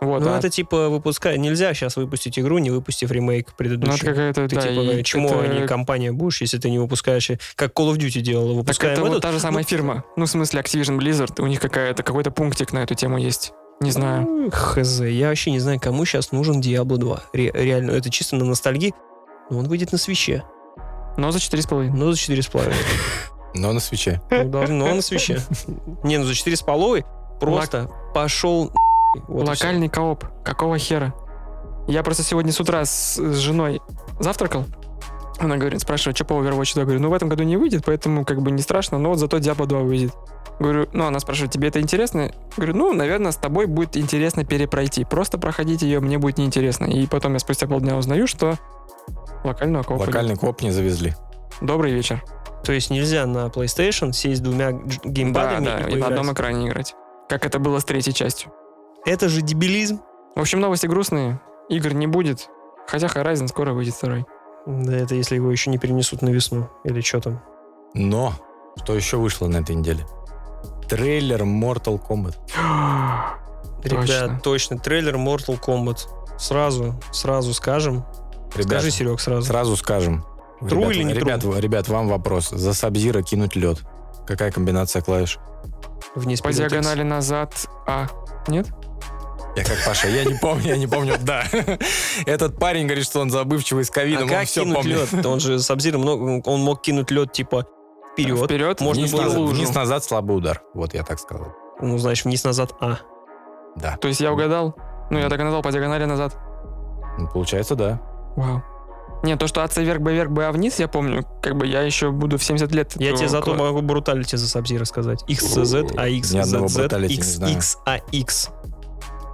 Вот, ну, а- это типа выпускать. Нельзя сейчас выпустить игру, не выпустив ремейк ну, это какая-то, Ты да, типа чему это- они компания будешь, если ты не выпускаешь, как Call of Duty делала, Так выпускаем это вот этот, та же самая ну, фирма. Ну, в смысле, Activision Blizzard, у них какая-то, какой-то пунктик на эту тему есть. Не знаю. ну, Хз, я вообще не знаю, кому сейчас нужен Diablo 2. Ре- реально, это чисто на ностальгии. Но он выйдет на свече. Но за 4,5. Но за 4,5. Но на свече. Ну, Но на свече. Не, ну за 4,5 просто пошел вот Локальный кооп. Какого хера? Я просто сегодня с утра с, с женой завтракал. Она говорит, спрашивает, что по Overwatch 2? Говорю, ну в этом году не выйдет, поэтому как бы не страшно, но вот зато Diablo 2 выйдет. Говорю, ну она спрашивает, тебе это интересно? Говорю, ну, наверное, с тобой будет интересно перепройти. Просто проходить ее мне будет неинтересно. И потом я спустя полдня узнаю, что локального коопа нет. Локальный коп не завезли. Добрый вечер. То есть нельзя на PlayStation сесть с двумя дж- Да, геймпадами да, и и на одном экране играть. Как это было с третьей частью. Это же дебилизм. В общем, новости грустные. Игр не будет. Хотя Horizon скоро выйдет второй. Да, это если его еще не перенесут на весну. Или что там. Но что еще вышло на этой неделе? Трейлер Mortal Kombat. Ребят, точно. Трейлер Mortal Kombat. Сразу, сразу скажем. Ребят, Скажи, Серег, сразу. сразу скажем. Тру ребят, или не ребят, ребят, вам вопрос. За Сабзира кинуть лед. Какая комбинация клавиш? Вниз По диагонали назад. А, нет? Я как Паша, я не помню, я не помню. Да. Этот парень говорит, что он забывчивый с А ковидом, он как все помнит. лед? Он же Сабзир, он мог кинуть лед типа вперед. Вперед. Можно Вниз, было назад, лужу. вниз назад слабый удар. Вот я так сказал. Ну, значит, вниз-назад А. Да. То есть я угадал? Ну, я так и назвал по диагонали назад. Ну, получается, да. Вау. Не, то, что АЦ вверх, Б вверх, Б а вниз, я помню. Как бы я еще буду в 70 лет. Я тебе к- зато могу бруталити за Сабзира сказать. XCZ, AX, ZZ, знаю. XXAX.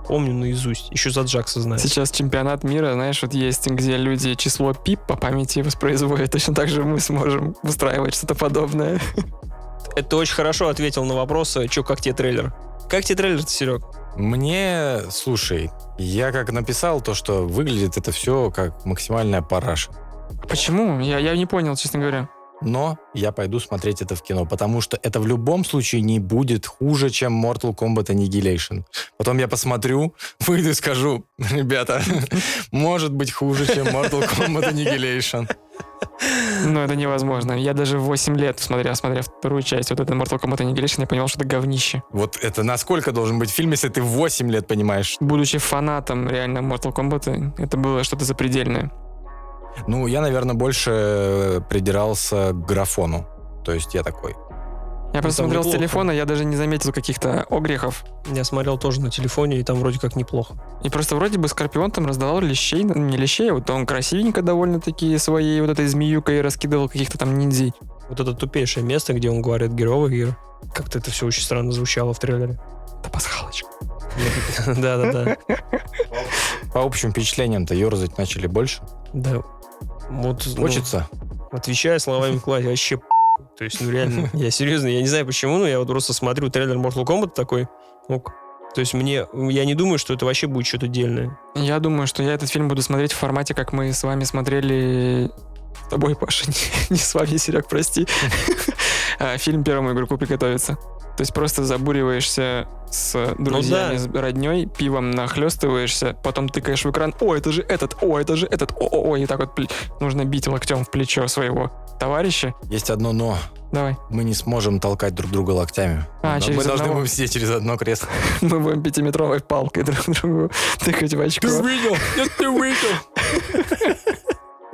Помню наизусть. Еще за Джакса знаю. Сейчас чемпионат мира, знаешь, вот есть, где люди число пип по памяти воспроизводят. Точно так же мы сможем устраивать что-то подобное. Это очень хорошо ответил на вопрос, что как тебе трейлер? Как тебе трейлер-то, Серег? Мне, слушай, я как написал то, что выглядит это все как максимальная параша. Почему? Я, я не понял, честно говоря. Но я пойду смотреть это в кино, потому что это в любом случае не будет хуже, чем Mortal Kombat Annihilation. Потом я посмотрю, выйду и скажу, ребята, может быть хуже, чем Mortal Kombat Annihilation. Ну, это невозможно. Я даже в 8 лет, смотря, смотря вторую часть, вот это Mortal Kombat Annihilation, я понял, что это говнище. Вот это насколько должен быть фильм, если ты в 8 лет понимаешь? Будучи фанатом реально Mortal Kombat, это было что-то запредельное. Ну, я, наверное, больше придирался к графону. То есть я такой. Я просто там смотрел с неплохо. телефона, я даже не заметил каких-то огрехов. Я смотрел тоже на телефоне, и там вроде как неплохо. И просто вроде бы Скорпион там раздавал лещей, ну, не лещей, а вот он красивенько довольно-таки своей вот этой змеюкой раскидывал каких-то там ниндзей. Вот это тупейшее место, где он говорит герово геро. Как-то это все очень странно звучало в трейлере. Да пасхалочка. Да-да-да. По общим впечатлениям-то ерзать начали больше. Да. Вот, ну, Хочется. отвечая словами Клави, вообще. То есть, ну реально, я серьезно, я не знаю почему, но я вот просто смотрю трейлер Mortal Kombat такой, ок. То есть мне, я не думаю, что это вообще будет что-то дельное. Я думаю, что я этот фильм буду смотреть в формате, как мы с вами смотрели с тобой, Паша, не, не с вами, Серег, прости. А, Фильм первому игроку приготовиться. То есть просто забуриваешься с друзьями, да. с родней, пивом нахлестываешься, потом тыкаешь в экран, о, это же этот, о, это же этот, о, о, о, и так вот пле- нужно бить локтем в плечо своего товарища. Есть одно но. Давай, Мы не сможем толкать друг друга локтями. А, Но через мы должны одного. будем сидеть через одно кресло. мы будем пятиметровой палкой друг другу тыкать в очко. видел? Нет, ты видел?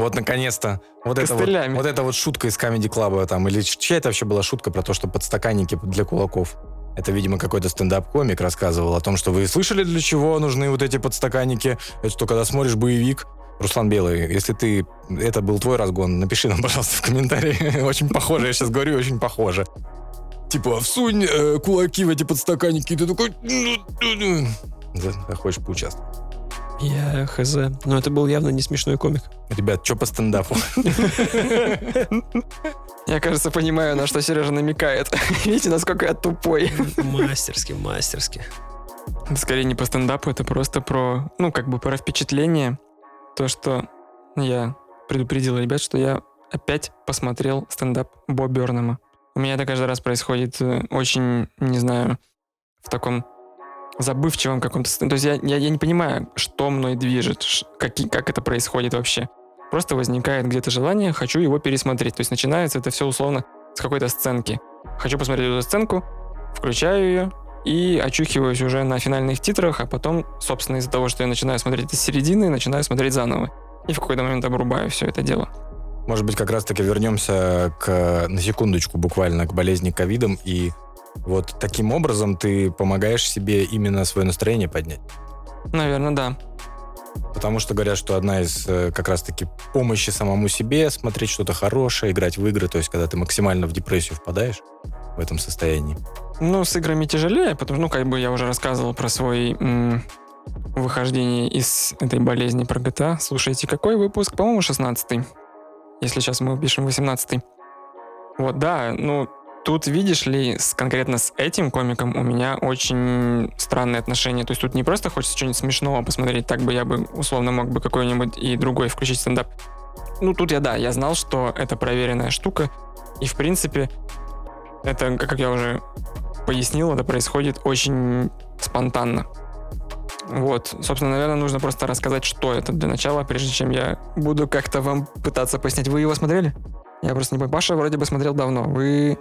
Вот, наконец-то. Вот это вот, вот эта вот шутка из Comedy Club там. Или чья это вообще была шутка про то, что подстаканники для кулаков? Это, видимо, какой-то стендап-комик рассказывал о том, что вы слышали, для чего нужны вот эти подстаканники? Это что, когда смотришь боевик, Руслан Белый, если ты... Это был твой разгон, напиши нам, пожалуйста, в комментарии. Очень похоже, я сейчас говорю, очень похоже. Типа, всунь э, кулаки в эти подстаканники, и ты такой... «Ну, ну, ну». Захочешь поучаствовать. Я хз. Но это был явно не смешной комик. Ребят, что по стендапу? Я, кажется, понимаю, на что Сережа намекает. Видите, насколько я тупой. Мастерски, мастерски. Это скорее не по стендапу, это просто про, ну, как бы про впечатление. То, что я предупредил ребят, что я опять посмотрел стендап Бо Бернема. У меня это каждый раз происходит э, очень, не знаю, в таком забывчивом каком-то... То есть я, я, я не понимаю, что мной движет, каки- как это происходит вообще. Просто возникает где-то желание, хочу его пересмотреть. То есть начинается это все условно с какой-то сценки. Хочу посмотреть эту сценку, включаю ее, и очухиваюсь уже на финальных титрах, а потом, собственно, из-за того, что я начинаю смотреть с середины, начинаю смотреть заново. И в какой-то момент обрубаю все это дело. Может быть, как раз-таки вернемся к, на секундочку буквально к болезни ковидом, и вот таким образом ты помогаешь себе именно свое настроение поднять. Наверное, да. Потому что говорят, что одна из э, как раз-таки помощи самому себе, смотреть что-то хорошее, играть в игры, то есть когда ты максимально в депрессию впадаешь в этом состоянии. Ну, с играми тяжелее, потому что, ну, как бы я уже рассказывал про свой м, выхождение из этой болезни про GTA. Слушайте, какой выпуск? По-моему, 16 Если сейчас мы пишем 18 Вот, да, ну, тут, видишь ли, с, конкретно с этим комиком у меня очень странные отношения. То есть тут не просто хочется что-нибудь смешного посмотреть, так бы я бы, условно, мог бы какой-нибудь и другой включить стендап. Ну, тут я, да, я знал, что это проверенная штука, и, в принципе, это, как я уже пояснил, это происходит очень спонтанно. Вот, собственно, наверное, нужно просто рассказать, что это для начала, прежде чем я буду как-то вам пытаться пояснить. Вы его смотрели? Я просто не понимаю. Паша вроде бы смотрел давно. Вы...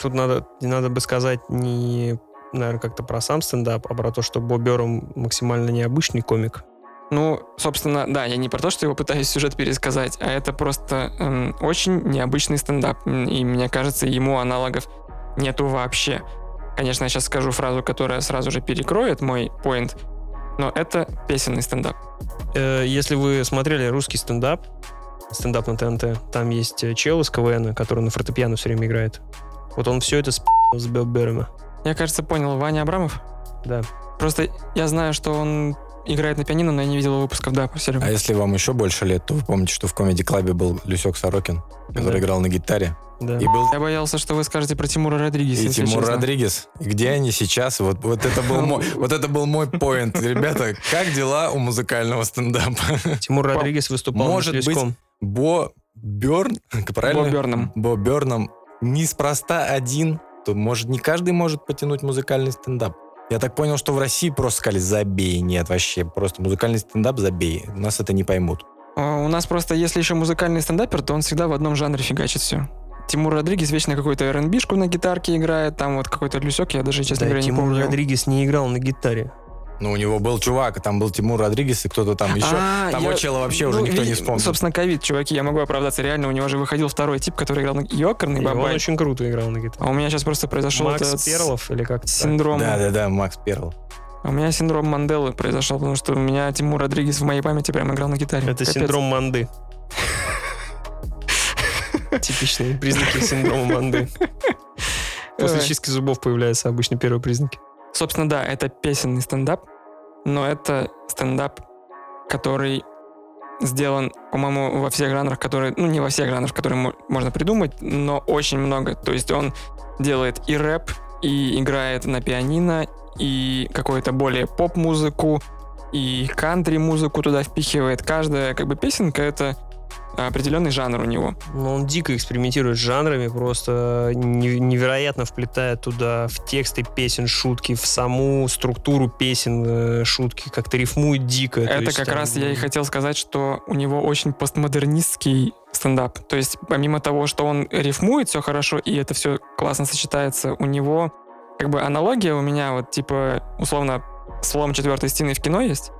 Тут надо, надо бы сказать не, наверное, как-то про сам стендап, а про то, что Боб Бёрм максимально необычный комик. Ну, собственно, да, я не про то, что его пытаюсь сюжет пересказать, а это просто эм, очень необычный стендап. И мне кажется, ему аналогов нету вообще. Конечно, я сейчас скажу фразу, которая сразу же перекроет мой поинт, но это песенный стендап. Э, если вы смотрели русский стендап, стендап на ТНТ, там есть э, чел из КВН, который на фортепиано все время играет. Вот он все это с с Бобберами. Я, кажется, понял, Ваня Абрамов? Да. Просто я знаю, что он играет на пианино, но я не видел выпусков, да, по А если вам еще больше лет, то вы помните, что в комеди-клабе был Люсек Сорокин, который Да. играл на гитаре. Да. И был Я боялся, что вы скажете про Тимура Родригеса. и Тимур честно. Родригес. Где они сейчас? Вот, вот это был мой, вот это был мой поинт. Ребята, как дела у музыкального стендапа? Тимур Родригес выступал Может быть. Бо Берн, правильно? Бо Бёрном. Бо Бёрном неспроста один, то может не каждый может потянуть музыкальный стендап. Я так понял, что в России просто сказали забей. Нет, вообще, просто музыкальный стендап забей. Нас это не поймут. А, У нас просто, если еще музыкальный стендапер, то он всегда в одном жанре фигачит все. Тимур Родригес вечно какую-то R&B-шку на гитарке играет, там вот какой-то люсек, я даже, честно Да, говоря, не Тимур помню. Родригес не играл на гитаре. Ну, у него был чувак, там был Тимур Родригес и кто-то там еще. А, Того я- чела вообще уже ну, никто не вспомнит. Собственно, ковид, чуваки, я могу оправдаться. Реально, у него же выходил второй тип, который играл на ёкарный И он бабай. очень круто играл на гитаре. А у меня сейчас просто произошел Макс этот Перлов или как синдром. Да-да-да, Макс Перл. А У меня синдром Манделы произошел, потому что у меня Тимур Родригес в моей памяти прям играл на гитаре. Это Капец. синдром Манды. Типичные признаки синдрома Манды. После чистки зубов появляются обычно первые признаки. Собственно, да, это песенный стендап, но это стендап, который сделан, по-моему, во всех жанрах, которые, ну, не во всех жанрах, которые мо- можно придумать, но очень много. То есть он делает и рэп, и играет на пианино, и какую-то более поп-музыку, и кантри-музыку туда впихивает. Каждая, как бы, песенка — это определенный жанр у него. Но он дико экспериментирует с жанрами, просто не- невероятно вплетает туда в тексты песен шутки, в саму структуру песен э, шутки, как-то рифмует дико. То Это есть как там, раз я и хотел сказать, что у него очень постмодернистский стендап. То есть помимо того, что он рифмует все хорошо, и это все классно сочетается, у него как бы аналогия у меня вот типа условно слом четвертой стены в кино есть.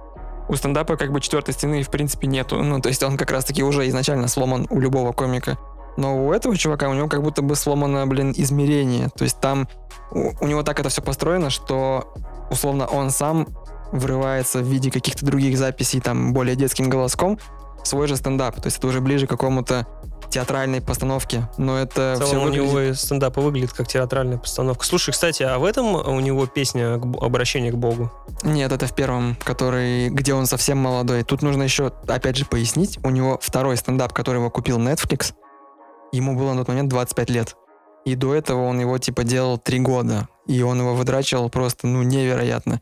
У стендапа как бы четвертой стены в принципе нету. Ну, то есть он как раз-таки уже изначально сломан у любого комика. Но у этого чувака, у него как будто бы сломано, блин, измерение. То есть там у, у него так это все построено, что условно он сам врывается в виде каких-то других записей, там, более детским голоском, в свой же стендап. То есть это уже ближе к какому-то театральной постановке. Но это В все целом у выглядит... него и стендап выглядит как театральная постановка. Слушай, кстати, а в этом у него песня обращение к Богу? Нет, это в первом, который, где он совсем молодой. Тут нужно еще, опять же, пояснить. У него второй стендап, который его купил Netflix. Ему было на тот момент 25 лет. И до этого он его, типа, делал 3 года. И он его выдрачивал просто, ну, невероятно.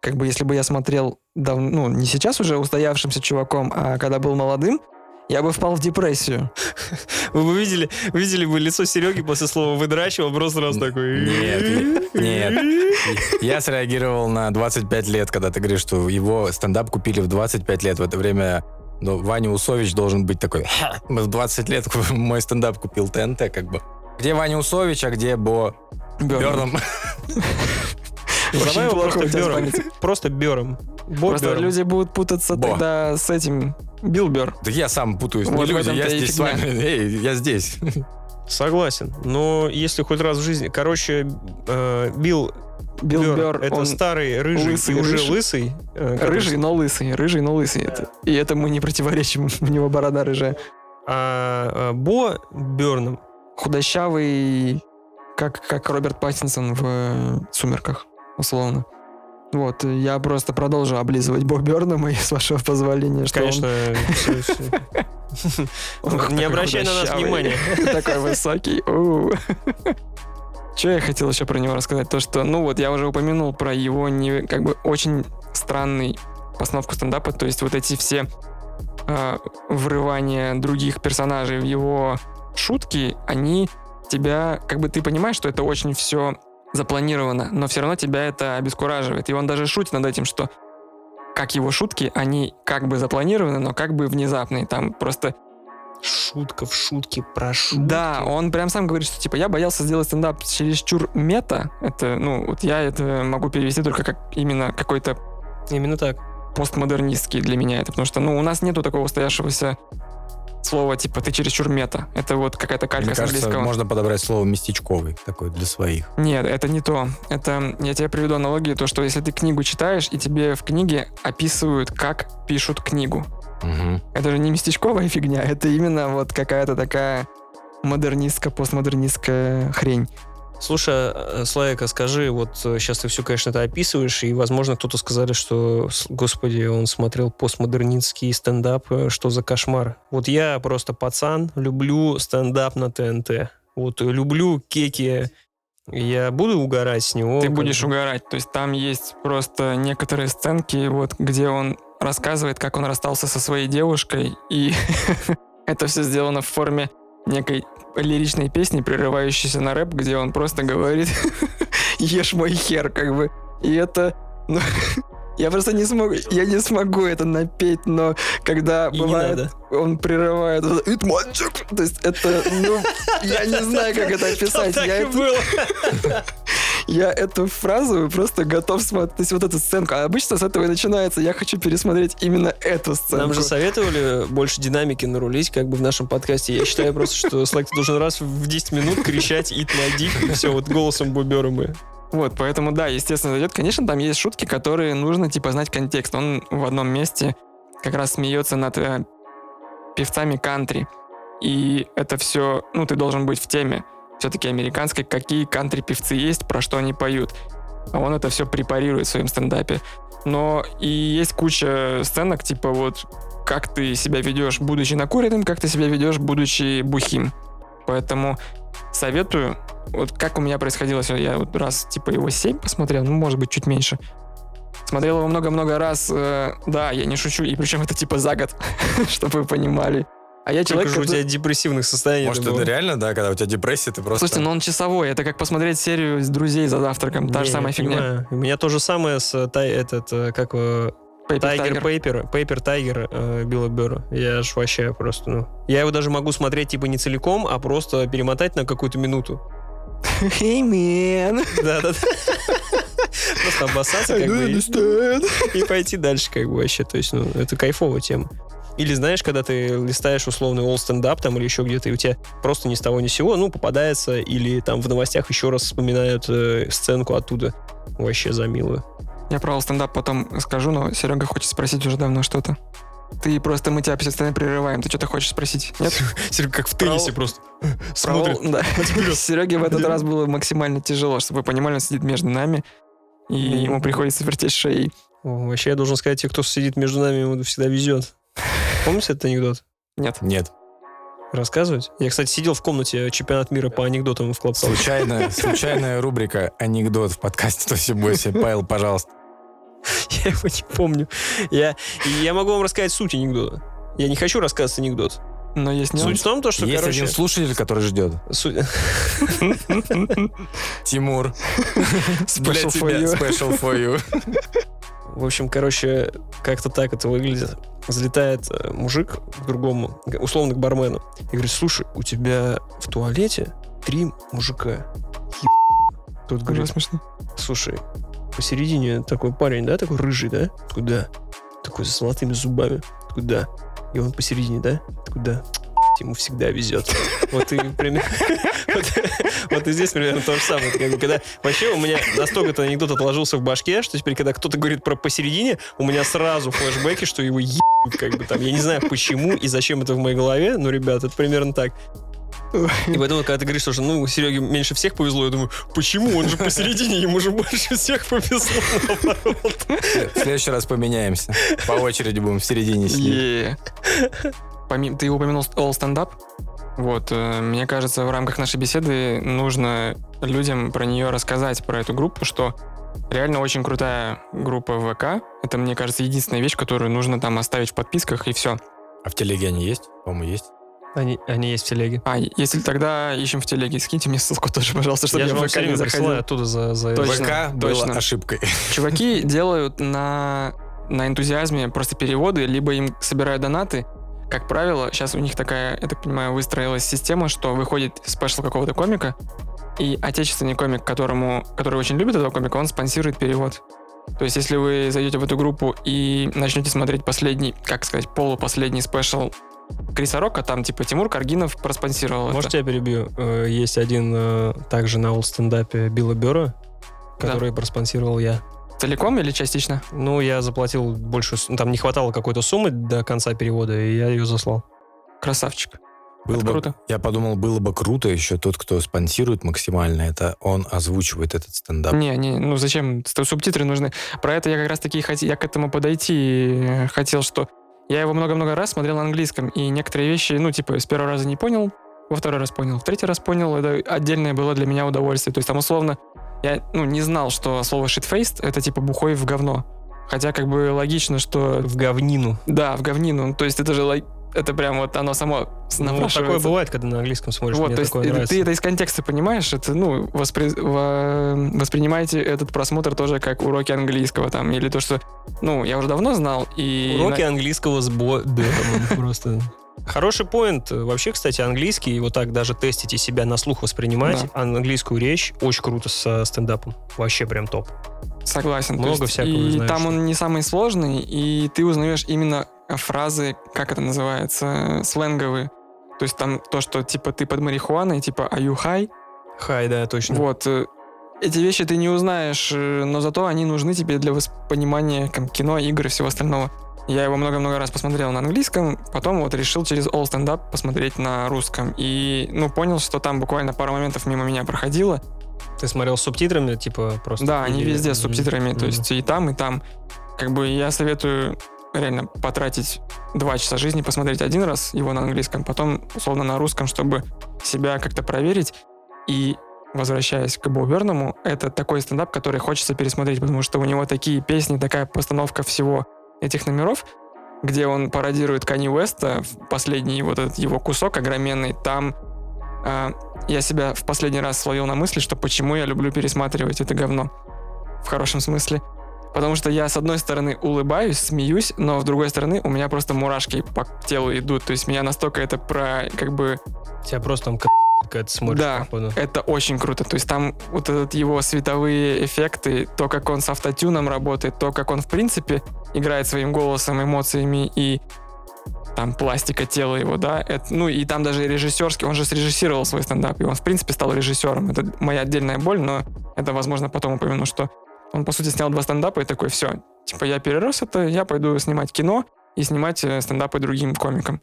Как бы, если бы я смотрел, дав... ну, не сейчас уже устоявшимся чуваком, а когда был молодым, я бы впал в депрессию. Вы бы видели, видели бы лицо Сереги после слова выдрачивал, просто раз такой... Нет, нет. Я среагировал на 25 лет, когда ты говоришь, что его стендап купили в 25 лет. В это время ну, Ваня Усович должен быть такой, «Ха, в 20 лет мой стендап купил ТНТ, как бы. Где Ваня Усович, а где Бо Бёрном. Давай его просто памятью. Просто Бёром. Бо Просто люди будут путаться тогда с этим Билбер. Да я сам путаюсь. Не люди, я здесь с вами. Эй, я здесь. Согласен. Но если хоть раз в жизни... Короче, э, Билл Билл Бёр, Бёр, это он старый, рыжий лысый, и уже рыжий. лысый. э, рыжий, но лысый, рыжий, но лысый. Это, и это мы не противоречим, у него борода рыжая. А э, Бо Бёрном Худощавый, как, как Роберт Паттинсон в э, «Сумерках», условно. Вот, я просто продолжу облизывать Бо Бёрнама, и с вашего позволения, что он- Конечно, он Не обращай на нас внимания. Такой высокий. Что я хотел еще про него рассказать? То, что, ну вот, я уже упомянул про его не, как бы очень странный постановку стендапа, то есть вот эти все э, врывания других персонажей в его шутки, они тебя, как бы ты понимаешь, что это очень все запланировано, но все равно тебя это обескураживает. И он даже шутит над этим, что как его шутки, они как бы запланированы, но как бы внезапные. Там просто Шутка в шутке про шутки. Да, он прям сам говорит, что типа я боялся сделать стендап чересчур мета. Это, ну, вот я это могу перевести только как именно какой-то Именно так. постмодернистский для меня это, потому что, ну, у нас нету такого устоявшегося слова типа ты чересчур мета. Это вот какая-то калька Мне с кажется, английского. можно подобрать слово местечковый, такой для своих. Нет, это не то. Это, я тебе приведу аналогию, то, что если ты книгу читаешь, и тебе в книге описывают, как пишут книгу. Мгм. Это же не местечковая фигня, это именно вот какая-то такая модернистская, постмодернистская хрень. Слушай, э, Славик, а скажи, вот сейчас ты все, конечно, это описываешь, и, возможно, кто-то сказали, что, господи, он смотрел постмодернистский стендап, э, что за кошмар. Вот я просто пацан, люблю стендап на ТНТ. Вот э, люблю кеки, я буду угорать с него. ты будешь угорать. То есть там есть просто некоторые сценки, вот, где он рассказывает, как он расстался со своей девушкой, и это все сделано в форме некой лиричной песни, прерывающейся на рэп, где он просто говорит «Ешь мой хер», как бы. И это... ну, я просто не смогу, я не смогу это напеть, но когда И бывает, он прерывает вот это, «Eat my dick». то есть это, ну, я не знаю, как это описать. Я это- было. Я эту фразу просто готов смотреть, то есть вот эту сценку. А обычно с этого и начинается. Я хочу пересмотреть именно эту сценку. Нам же советовали больше динамики нарулить, как бы в нашем подкасте. Я считаю просто, что Слайк должен раз в 10 минут кричать «Ит на дик», и все, вот голосом бубера мы. Вот, поэтому да, естественно, зайдет. Конечно, там есть шутки, которые нужно, типа, знать контекст. Он в одном месте как раз смеется над э, певцами кантри. И это все, ну, ты должен быть в теме. Все-таки американской, какие кантри-певцы есть, про что они поют. А он это все препарирует в своем стендапе. Но и есть куча сценок, типа вот, как ты себя ведешь, будучи накуренным, как ты себя ведешь, будучи бухим. Поэтому советую, вот как у меня происходило, всё, я вот раз типа его 7 посмотрел, ну, может быть, чуть меньше. Смотрел его много-много раз, э, да, я не шучу, и причем это типа за год, чтобы вы понимали. А я Сколько человек, же у тебя депрессивных состояний Может, было? это реально, да, когда у тебя депрессия, ты просто... Слушайте, ну он часовой, это как посмотреть серию с друзей за завтраком, та Не, же самая фигня. понимаю. У меня то же самое с э, тай- этот, э, как Тайгер. Пейпер, Пейпер Тайгер Билла Бёрра. Я ж вообще просто, ну... Я его даже могу смотреть типа не целиком, а просто перемотать на какую-то минуту. Hey, man. Да-да-да. Просто обоссаться как бы и пойти дальше как бы вообще. То есть, ну, это кайфовая тема. Или знаешь, когда ты листаешь условный all стендап там или еще где-то, и у тебя просто ни с того ни с сего, ну, попадается, или там в новостях еще раз вспоминают э, сценку оттуда. Вообще за милую. Я про стендап потом скажу, но Серега хочет спросить уже давно что-то. Ты просто, мы тебя постоянно прерываем. Ты что-то хочешь спросить? Нет? Серега, как в теннисе просто Про Ол- Да. Сереге в этот раз было максимально тяжело, чтобы вы понимали, он сидит между нами, и ему приходится вертеть шеей. О, вообще, я должен сказать, те, кто сидит между нами, ему всегда везет. Помните этот анекдот? Нет. Нет. Рассказывать? Я, кстати, сидел в комнате чемпионат мира по анекдотам в Клабхаусе. Случайная, случайная рубрика «Анекдот» в подкасте «Тоси Бойси». Павел, пожалуйста. Я его не помню. Я, я могу вам рассказать суть анекдота. Я не хочу рассказывать анекдот. Но есть Суть нюанс. в том, то, что, Есть короче... один слушатель, который ждет. суть- Тимур. Special for you. special for you. В общем, короче, как-то так это выглядит. Залетает э, мужик к другому, условно к бармену, и говорит, слушай, у тебя в туалете три мужика. Еб- Уже говорит, смешно. слушай, посередине такой парень, да, такой рыжий, да? Такой, да. Такой с золотыми зубами. Такой, да. И он посередине, да? Такой, да. Ему всегда везет. Вот и примерно... Вот, и здесь примерно то же самое. Когда вообще у меня настолько этот анекдот отложился в башке, что теперь, когда кто-то говорит про посередине, у меня сразу флешбеки, что его ебут, как бы там. Я не знаю, почему и зачем это в моей голове, но, ребят, это примерно так. И поэтому, когда ты говоришь, что ну, Сереге меньше всех повезло, я думаю, почему? Он же посередине, ему же больше всех повезло. наоборот. В следующий раз поменяемся. По очереди будем в середине сидеть. Помимо, ты упомянул All Stand Up. Вот, э, мне кажется, в рамках нашей беседы нужно людям про нее рассказать, про эту группу, что реально очень крутая группа ВК. Это, мне кажется, единственная вещь, которую нужно там оставить в подписках, и все. А в телеге они есть? По-моему, есть. Они, они есть в телеге. А, если тогда ищем в телеге, скиньте мне ссылку тоже, пожалуйста, чтобы Я я, в ВК не заходил. оттуда за... за Точно, ВК точно. было ошибкой. Чуваки делают на на энтузиазме просто переводы, либо им собирают донаты. Как правило, сейчас у них такая, я так понимаю, выстроилась система, что выходит special какого-то комика, и отечественный комик, которому, который очень любит этого комика, он спонсирует перевод. То есть, если вы зайдете в эту группу и начнете смотреть последний, как сказать, полупоследний special Криса Рока, там типа Тимур Каргинов проспонсировал это. Может, я перебью? Э, Есть один э, также на стендапе Билла Бера, который проспонсировал я. Целиком или частично? Ну, я заплатил больше, ну, там не хватало какой-то суммы до конца перевода, и я ее заслал. Красавчик. Было Это бы- круто. Я подумал, было бы круто еще тот, кто спонсирует максимально, это он озвучивает этот стендап. Не, не, ну зачем? Субтитры нужны. Про это я как раз таки хотел, я к этому подойти э, хотел, что я его много-много раз смотрел на английском, и некоторые вещи, ну, типа, с первого раза не понял, во второй раз понял, в третий раз понял, это отдельное было для меня удовольствие. То есть там условно я, ну, не знал, что слово shitfaced — это типа бухой в говно. Хотя как бы логично, что... В говнину. Да, в говнину. То есть это же это прям вот оно само Ну, такое бывает, когда на английском смотришь, Вот, мне то есть такое э, нравится. ты это из контекста понимаешь, это, ну, воспри- во- воспринимайте этот просмотр тоже как уроки английского там, или то, что, ну, я уже давно знал, и... Уроки на- английского с Бо- просто. Хороший поинт. Вообще, кстати, английский, вот так даже тестить и себя на слух воспринимать, английскую речь очень круто со стендапом. Вообще прям топ. Согласен. Много всякого И узнаешь, там он не самый сложный, и ты узнаешь именно фразы, как это называется, сленговые. То есть там то, что типа ты под марихуаной, типа are you high? Хай, да, точно. Вот. э, Эти вещи ты не узнаешь, э, но зато они нужны тебе для воспонимания там, кино, игр и всего остального. Я его много-много раз посмотрел на английском, потом вот решил через All Stand Up посмотреть на русском. И, ну, понял, что там буквально пару моментов мимо меня проходило. Ты смотрел с субтитрами, типа просто? Да, они или- везде с субтитрами, то Мгм. есть и там, и там. Как бы я советую реально потратить два часа жизни, посмотреть один раз его на английском, потом условно на русском, чтобы себя как-то проверить. И возвращаясь к Бо это такой стендап, который хочется пересмотреть, потому что у него такие песни, такая постановка всего этих номеров, где он пародирует Кани Уэста, последний вот этот его кусок огроменный, там а, я себя в последний раз словил на мысли, что почему я люблю пересматривать это говно. В хорошем смысле. Потому что я, с одной стороны, улыбаюсь, смеюсь, но с другой стороны, у меня просто мурашки по телу идут. То есть меня настолько это про, как бы, Тебя просто там к- какая-то смотришь. Да. походу. это очень круто. То есть там вот этот его световые эффекты, то, как он с автотюном работает, то, как он, в принципе, играет своим голосом, эмоциями и там пластика тела его, да, это, ну и там даже режиссерский, он же срежиссировал свой стендап, и он, в принципе, стал режиссером. Это моя отдельная боль, но это, возможно, потом упомяну, что он, по сути, снял два стендапа и такой, все, типа, я перерос это, я пойду снимать кино и снимать э, стендапы другим комикам.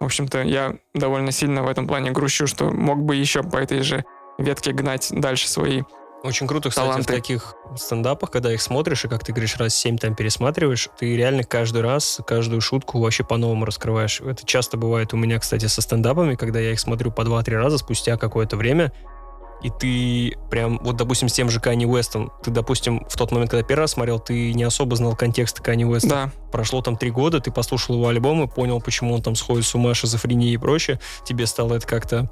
В общем-то, я довольно сильно в этом плане грущу, что мог бы еще по этой же ветке гнать дальше свои. Очень круто, кстати, Таланты. в таких стендапах, когда их смотришь, и, как ты говоришь, раз семь там пересматриваешь, ты реально каждый раз, каждую шутку вообще по-новому раскрываешь. Это часто бывает у меня, кстати, со стендапами, когда я их смотрю по два-три раза спустя какое-то время, и ты прям, вот, допустим, с тем же Канни Уэстом, ты, допустим, в тот момент, когда первый раз смотрел, ты не особо знал контекста Канни Уэста. Да, Прошло там три года, ты послушал его альбомы, понял, почему он там сходит с ума, шизофрения и прочее. Тебе стало это как-то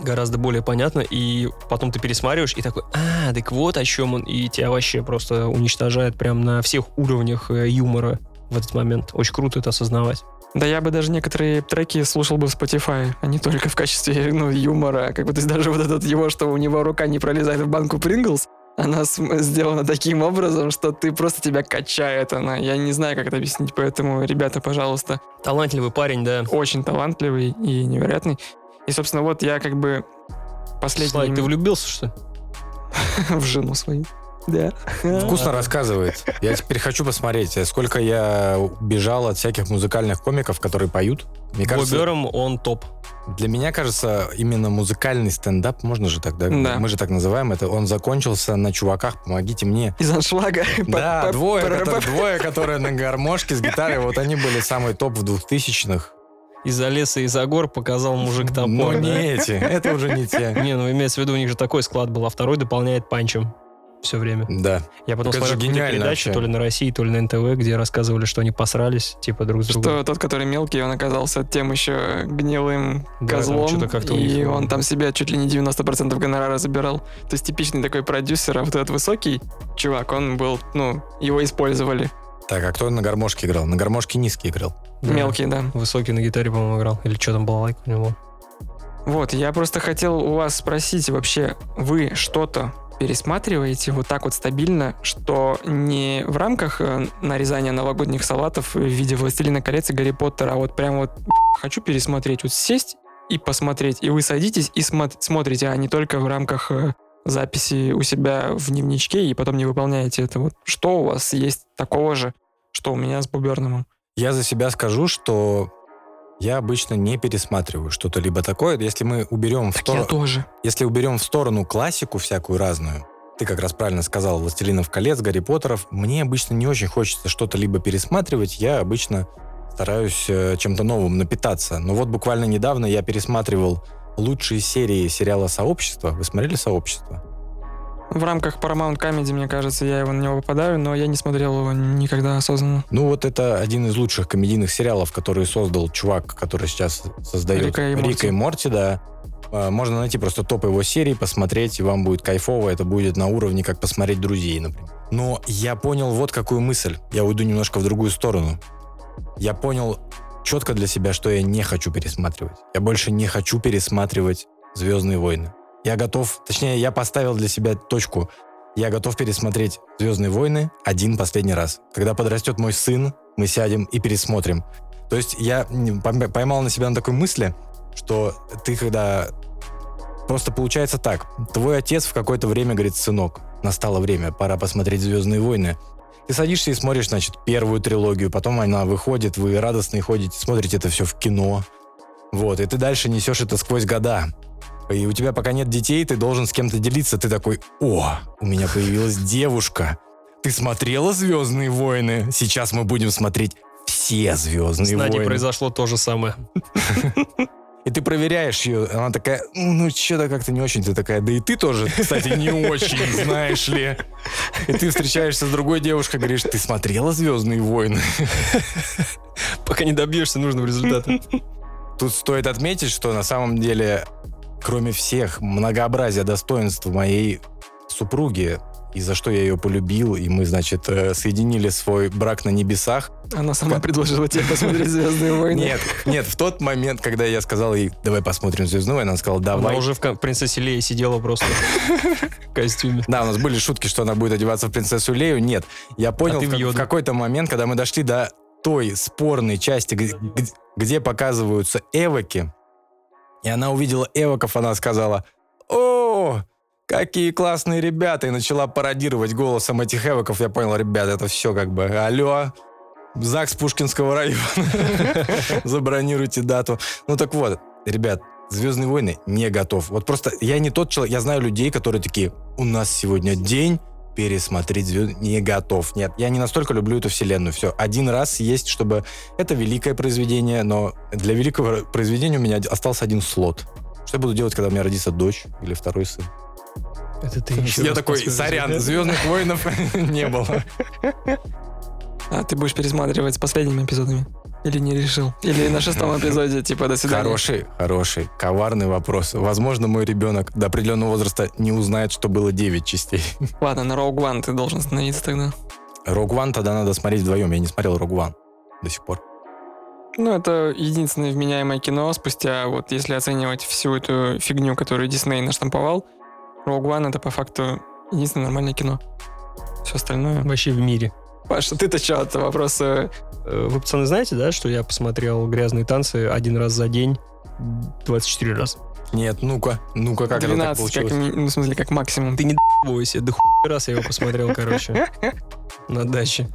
гораздо более понятно, и потом ты пересматриваешь и такой, а, так вот о чем он, и тебя вообще просто уничтожает прям на всех уровнях э, юмора в этот момент. Очень круто это осознавать. Да я бы даже некоторые треки слушал бы в Spotify, а не только в качестве ну, юмора. Как бы, то есть даже вот этот его, что у него рука не пролезает в банку Принглс, она сделана таким образом, что ты просто тебя качает она. Я не знаю, как это объяснить, поэтому, ребята, пожалуйста, Талантливый парень, да. очень талантливый и невероятный. И, собственно, вот я как бы последний Слайк, ты влюбился, что ли? в жену свою. Да. Вкусно рассказывает. Я теперь хочу посмотреть, сколько я бежал от всяких музыкальных комиков, которые поют. Мне кажется, Бобером он топ. для меня кажется, именно музыкальный стендап, можно же так, да? Да. Мы же так называем это. Он закончился на чуваках, помогите мне. Из аншлага. Да, двое, которые, двое, которые на гармошке с гитарой, вот они были самый топ в двухтысячных. Из-за леса и за гор показал мужик топор. Но да? не эти, это уже не те. Не, ну имеется в виду, у них же такой склад был, а второй дополняет панчем все время. Да. Я потом Так смотрел гениально передачу, вообще. то ли на России, то ли на НТВ, где рассказывали, что они посрались, типа, друг с другом. Что тот, который мелкий, он оказался тем еще гнилым Да, козлом, и них, он э, там себе чуть ли не 90% гонорара забирал. То есть типичный такой продюсер, а вот этот высокий чувак, он был, ну, его использовали. Так, а кто на гармошке играл? На гармошке низкий играл. Да. Мелкий, да. Высокий на гитаре, по-моему, играл. Или что там балалайка у него? Вот, я просто хотел у вас спросить, вообще, вы что-то пересматриваете вот так вот стабильно, что не в рамках э, нарезания новогодних салатов в виде «Властелина колец» и «Гарри Поттера», а вот прям вот хочу пересмотреть, вот сесть и посмотреть, и вы садитесь и смо- смотрите, а не только в рамках э, записи у себя в дневничке и потом не выполняете это. Вот что у вас есть такого же, что у меня с Буберномом? Я за себя скажу, что я обычно не пересматриваю что-то либо такое. Если мы уберем в Так я сторону... тоже. Если уберем в сторону классику всякую разную, ты как раз правильно сказал, «Властелинов колец», «Гарри Поттеров», мне обычно не очень хочется что-то либо пересматривать, я обычно стараюсь э, чем-то новым напитаться. Но вот буквально недавно я пересматривал лучшие серии сериала «Сообщество». Вы смотрели «Сообщество»? В рамках Paramount Comedy, мне кажется, я его на него попадаю, но я не смотрел его никогда осознанно. Ну вот это один из лучших комедийных сериалов, который создал чувак, который сейчас создает Рика и Морти. Морти, да. А, Можно найти просто топ его серий, посмотреть, и вам будет кайфово. Это будет на уровне, как посмотреть «Друзей», например. Но я понял вот какую мысль. Я уйду немножко в другую сторону. Я понял четко для себя, что я не хочу пересматривать. Я больше не хочу пересматривать «Звездные войны». Я готов, точнее, я поставил для себя точку. Я готов пересмотреть «Звездные войны» один последний раз. Когда подрастет мой сын, мы сядем и пересмотрим. То есть я поймал на себя на такой мысли, что ты когда... Просто получается так. Твой отец в какое-то время говорит, сынок, настало время, пора посмотреть «Звездные войны». Ты садишься и смотришь, значит, первую трилогию, потом она выходит, вы радостные ходите, смотрите это все в кино. Вот, и ты дальше несешь это сквозь года. И у тебя пока нет детей, ты должен с кем-то делиться. Ты такой, о, у меня появилась девушка. Ты смотрела «Звездные войны»? Сейчас мы будем смотреть все С «Звездные Надей войны». произошло то же самое. И ты проверяешь ее, она такая, ну, что-то как-то не очень. Ты такая, да и ты тоже, кстати, не очень, знаешь ли. И ты встречаешься с другой девушкой, говоришь, ты смотрела «Звездные войны»? Пока не добьешься нужного результата. Тут стоит отметить, что на самом деле, кроме всех многообразия достоинств моей супруги, и за что я ее полюбил, и мы, значит, э, соединили свой брак на небесах. Она сама предложила тебе посмотреть «Звездные войны». Нет, нет, в тот момент, когда я сказал ей, давай посмотрим «Звездную войну», она сказала, давай. Она уже в принцессе Лея сидела просто в костюме. Да, у нас были шутки, что она будет одеваться в принцессу Лею. Нет, я понял А в, как- какой-то момент, когда мы дошли до той спорной части, где показываются эвоки, и она увидела эвоков, она сказала, о, какие классные ребята, и начала пародировать голосом этих эвоков. Я понял, ребята, это все как бы, алло, ЗАГС Пушкинского района, забронируйте дату. Ну так вот, ребят, Звездные войны не готов. Вот просто я не тот человек, я знаю людей, которые такие, у нас сегодня день пересмотреть звезд не готов. Нет, я не настолько люблю эту вселенную. Все, один раз есть, чтобы... Это великое произведение, но для великого произведения у меня остался один слот. Что я буду делать, когда у меня родится дочь или второй сын? Это ты еще я такой, сорян. Звездных воинов не было. А ты будешь пересматривать с последними эпизодами? Или не решил? Или на шестом эпизоде, типа, до свидания? Хороший, хороший, коварный вопрос. Возможно, мой ребенок до определенного возраста не узнает, что было 9 частей. Ладно, на Rogue One ты должен становиться тогда. Рог Ван тогда надо смотреть вдвоем. Я не смотрел Рог Ван до сих пор. Ну, это единственное вменяемое кино спустя, вот если оценивать всю эту фигню, которую Дисней наштамповал, Rogue One это по факту единственное нормальное кино. Все остальное... Вообще в мире. Паша, ты-то что, это вопрос... э, Вы, пацаны, знаете, да, что я посмотрел «Грязные танцы» один раз за день 24 раза? Нет, ну-ка, ну-ка, как это так 12, как, получилось? ми- ну, в смысле, как максимум. Ты не бойся, да хуй раз я его посмотрел, короче, на даче.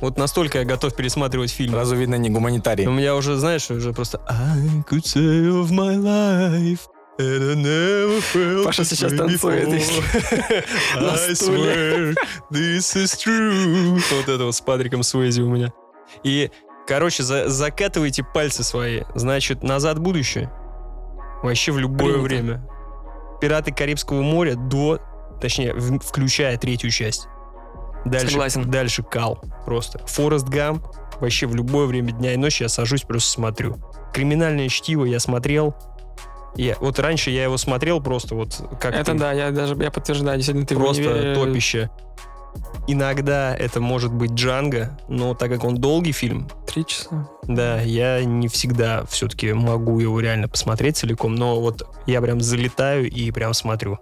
Вот настолько я готов пересматривать фильм. Сразу видно, не гуманитарий. У меня уже, знаешь, уже просто I could of my life and I never felt Паша сейчас танцует, I стуле. swear this is true. Вот это вот с Патриком Суэзи у меня. И, короче, за- закатывайте пальцы свои. Значит, «Назад в будущее». Вообще в любое Принято. время. «Пираты Карибского моря» до... Точнее, в- включая третью часть. Дальше, Согласен. дальше кал просто. Форест Гамп. Вообще в любое время дня и ночи я сажусь, просто смотрю. Криминальное чтиво я смотрел. Я, вот раньше я его смотрел просто вот как Это ты, да, я даже я подтверждаю, действительно, ты просто универе- топище. иногда это может быть Джанго, но так как он долгий фильм, Три часа. да, я не всегда все-таки могу его реально посмотреть целиком, но вот я прям залетаю и прям смотрю.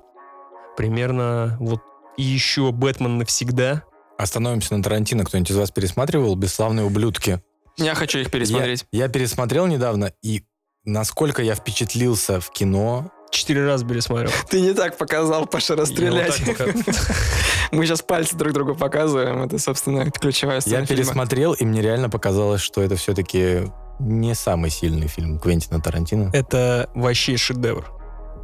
Примерно вот и еще «Бэтмен навсегда». Остановимся на Тарантино. Кто-нибудь из вас пересматривал «Бесславные ублюдки»? Я хочу их пересмотреть. Я, я пересмотрел недавно, и насколько я впечатлился в кино, Четыре раза пересмотрел. Ты не так показал, Паша, расстрелять. Мы сейчас пальцы друг другу показываем. Это, собственно, ключевая сцена я пересмотрел, и мне реально показалось, что это все-таки не самый сильный фильм Квентина Тарантино. Это вообще шедевр.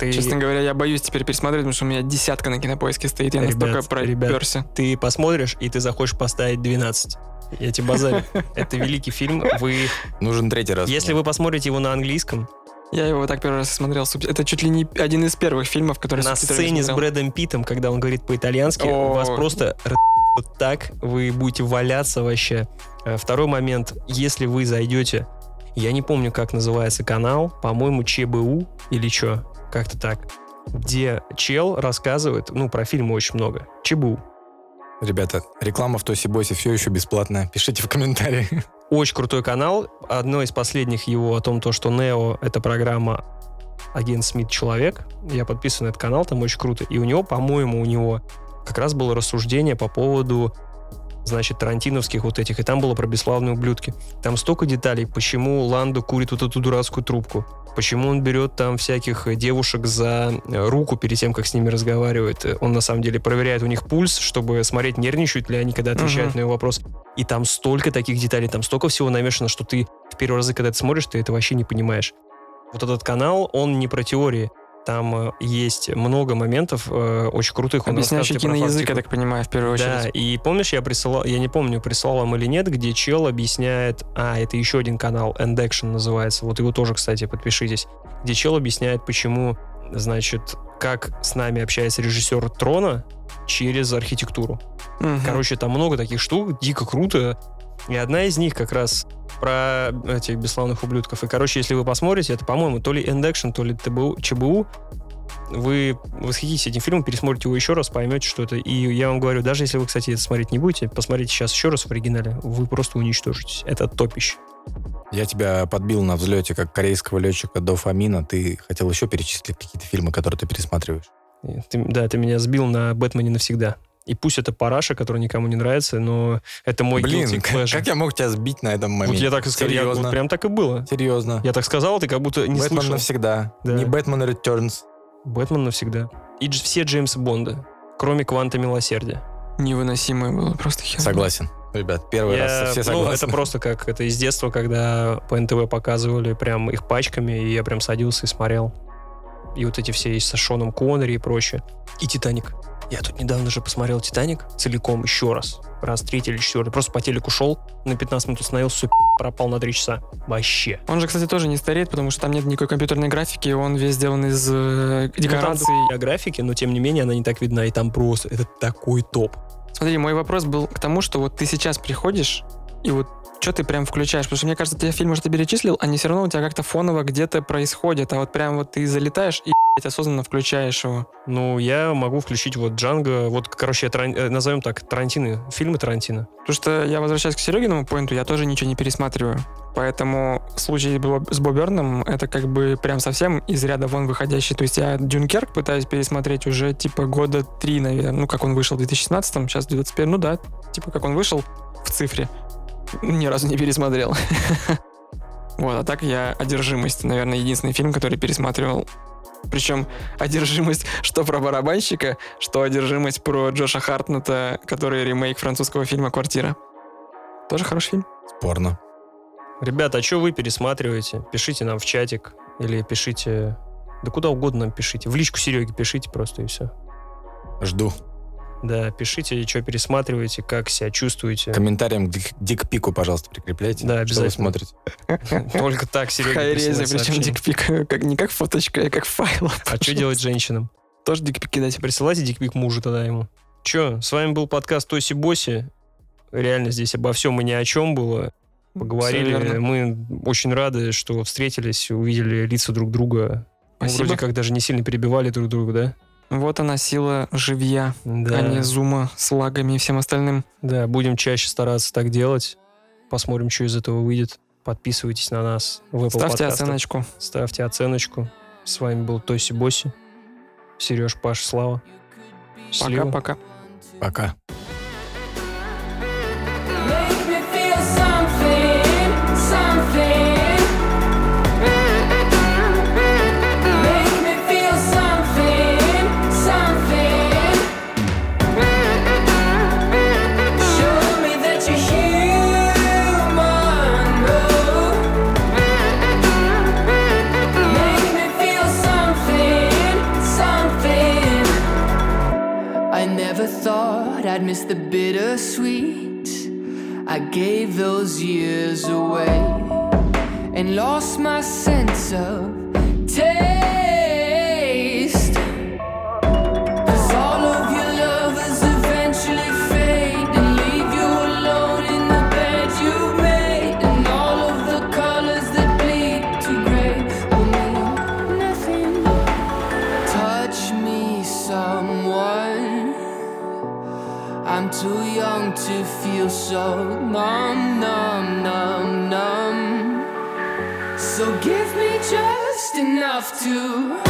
Ты, Честно говоря, я боюсь теперь пересмотреть, потому что у меня десятка на кинопоиске стоит. Я Ребят, настолько ребят. проперся. ты посмотришь, и ты захочешь поставить 12. Я тебе базарю. Это великий фильм. Вы, Нужен третий раз. если вы посмотрите его на английском, Я его так первый раз смотрел. Это чуть ли не один из первых фильмов, который на сцене с. Брэдом Питтом, когда он говорит по-итальянски, вас просто р- вот так, вы будете валяться вообще. Э, Второй момент, если вы зайдете, я не помню, как называется канал, по-моему, ЧБУ или что, как-то так, где чел рассказывает, ну, про фильмы очень много. ЧБУ. Ребята, реклама в Тоси Босе все еще бесплатная. Пишите в комментариях. Очень крутой канал. Одно из последних его о том, то, что Нео — это программа агент Смит Человек. Я подписан на этот канал, там очень круто. И у него, по-моему, у него как раз было рассуждение по поводу значит, тарантиновских вот этих, и там было про бесславные ублюдки. Там столько деталей, почему Ландо курит вот эту дурацкую трубку, почему он берет там всяких э, девушек за э, руку перед тем, как с ними разговаривает. Э, Он на самом деле проверяет у них пульс, чтобы смотреть, нервничают ли они, когда отвечают Мгм. на его вопрос. И там столько таких деталей, там столько всего намешано, что ты в первый раз, когда ты смотришь, ты это вообще не понимаешь. Вот этот канал, он не про теории. Там э, есть много моментов э, очень крутых. Объясняющий киноязык, я так понимаю, в первую Да, очередь. и помнишь, я присылал, я не помню, прислал вам или нет, где чел объясняет, а, это еще один канал, End Action называется, вот его тоже, кстати, подпишитесь, где чел объясняет, почему, значит, как с нами общается режиссер Трона через архитектуру. Мгм. Короче, там много таких штук, дико круто. И одна из них как раз про этих бесславных ублюдков. И, короче, если вы посмотрите, это, по-моему, то ли End Action, то ли ТБУ, ЧБУ, вы восхититесь этим фильмом, пересмотрите его еще раз, поймете, что это. И я вам говорю, даже если вы, кстати, это смотреть не будете, посмотрите сейчас еще раз в оригинале, вы просто уничтожитесь. Это топище. Я тебя подбил на взлете как корейского летчика до Фомина. Ты хотел еще перечислить какие-то фильмы, которые ты пересматриваешь? Ты- да, ты меня сбил на Бэтмене навсегда. И пусть это параша, который никому не нравится, но это мой Блин, guilty как, pleasure. как я мог тебя сбить на этом Вот моменте? я так и сказал, я- вот Серьезно? прям так и было. Серьезно. Я так сказал, ты как будто не Бэтмен слышал. навсегда. Да. Не Бэтмен Returns. Бэтмен навсегда. И дж- все Джеймса Бонда, кроме Кванта Милосердия. Невыносимое было, просто хер. Согласен. Ребят, первый Я- раз все ну, согласны. это просто как это из детства, когда по НТВ показывали прям их пачками, и я прям садился и смотрел. И вот эти все и со Шоном Коннери и прочее. И Титаник. Я тут недавно же посмотрел Титаник целиком еще раз. Раз третий или четвертый. Просто по телеку шел, на 15 минут остановился, пропал на 3 часа. Вообще. Он же, кстати, тоже не стареет, потому что там нет никакой компьютерной графики, он весь сделан из э, Ну, там декораций. другая графики, но тем не менее она не так видна. И там просто, это такой топ. Смотри, мой вопрос был к тому, что вот ты сейчас приходишь, и вот что ты прям включаешь? Потому что мне кажется, те фильмы, что ты перечислил, они все равно у тебя как-то фоново где-то происходят, а вот прям вот ты залетаешь и осознанно включаешь его. Ну, я могу включить вот Джанго, вот, короче, Таран- э, назовем так, Тарантино, фильмы Тарантино. Потому что я возвращаюсь к Серегиному поинту, я тоже ничего не пересматриваю. Поэтому случай с Боберном это как бы прям совсем из ряда вон выходящий. То есть я Дюнкерк пытаюсь пересмотреть уже типа года три, наверное. Ну, как он вышел в 2016, сейчас 2021. Ну да, типа как он вышел в цифре. Ни разу не пересмотрел. Вот, а так я «Одержимость», наверное, единственный фильм, который пересматривал. Причем одержимость что про барабанщика, что одержимость про Джоша Хартнета, который ремейк французского фильма «Квартира». Тоже хороший фильм. Спорно. Ребята, а что вы пересматриваете? Пишите нам в чатик или пишите... Да куда угодно нам пишите. В личку Сереги пишите просто и все. Жду. Да, пишите, что пересматриваете, как себя чувствуете. Комментарием к дик- дикпику, пожалуйста, прикрепляйте. Да, Что вы обязательно. смотрите. Только так Серега Хайрезе, присылает причем дикпик как, не как фоточка, а как файл. А что делать женщинам? Тоже дикпик кидать. Присылайте дикпик мужу тогда ему. Че, с вами был подкаст Тоси Боси. Реально здесь обо всем и ни о чем было. Поговорили. Мы очень рады, что встретились, увидели лица друг друга. Мы Спасибо. вроде как даже не сильно перебивали друг друга, да? Вот она сила живья, Да. а не зума с лагами и всем остальным. Да, будем чаще стараться так делать. Посмотрим, что из этого выйдет. Подписывайтесь на нас в Apple Ставьте подкастах. оценочку. Ставьте оценочку. С вами был Тоси Боси. Сереж, Паш, Слава. Пока-пока. Пока. Make I'd miss the bittersweet. I gave those years away and lost my sense of taste. So numb, numb, numb, numb. So give me just enough to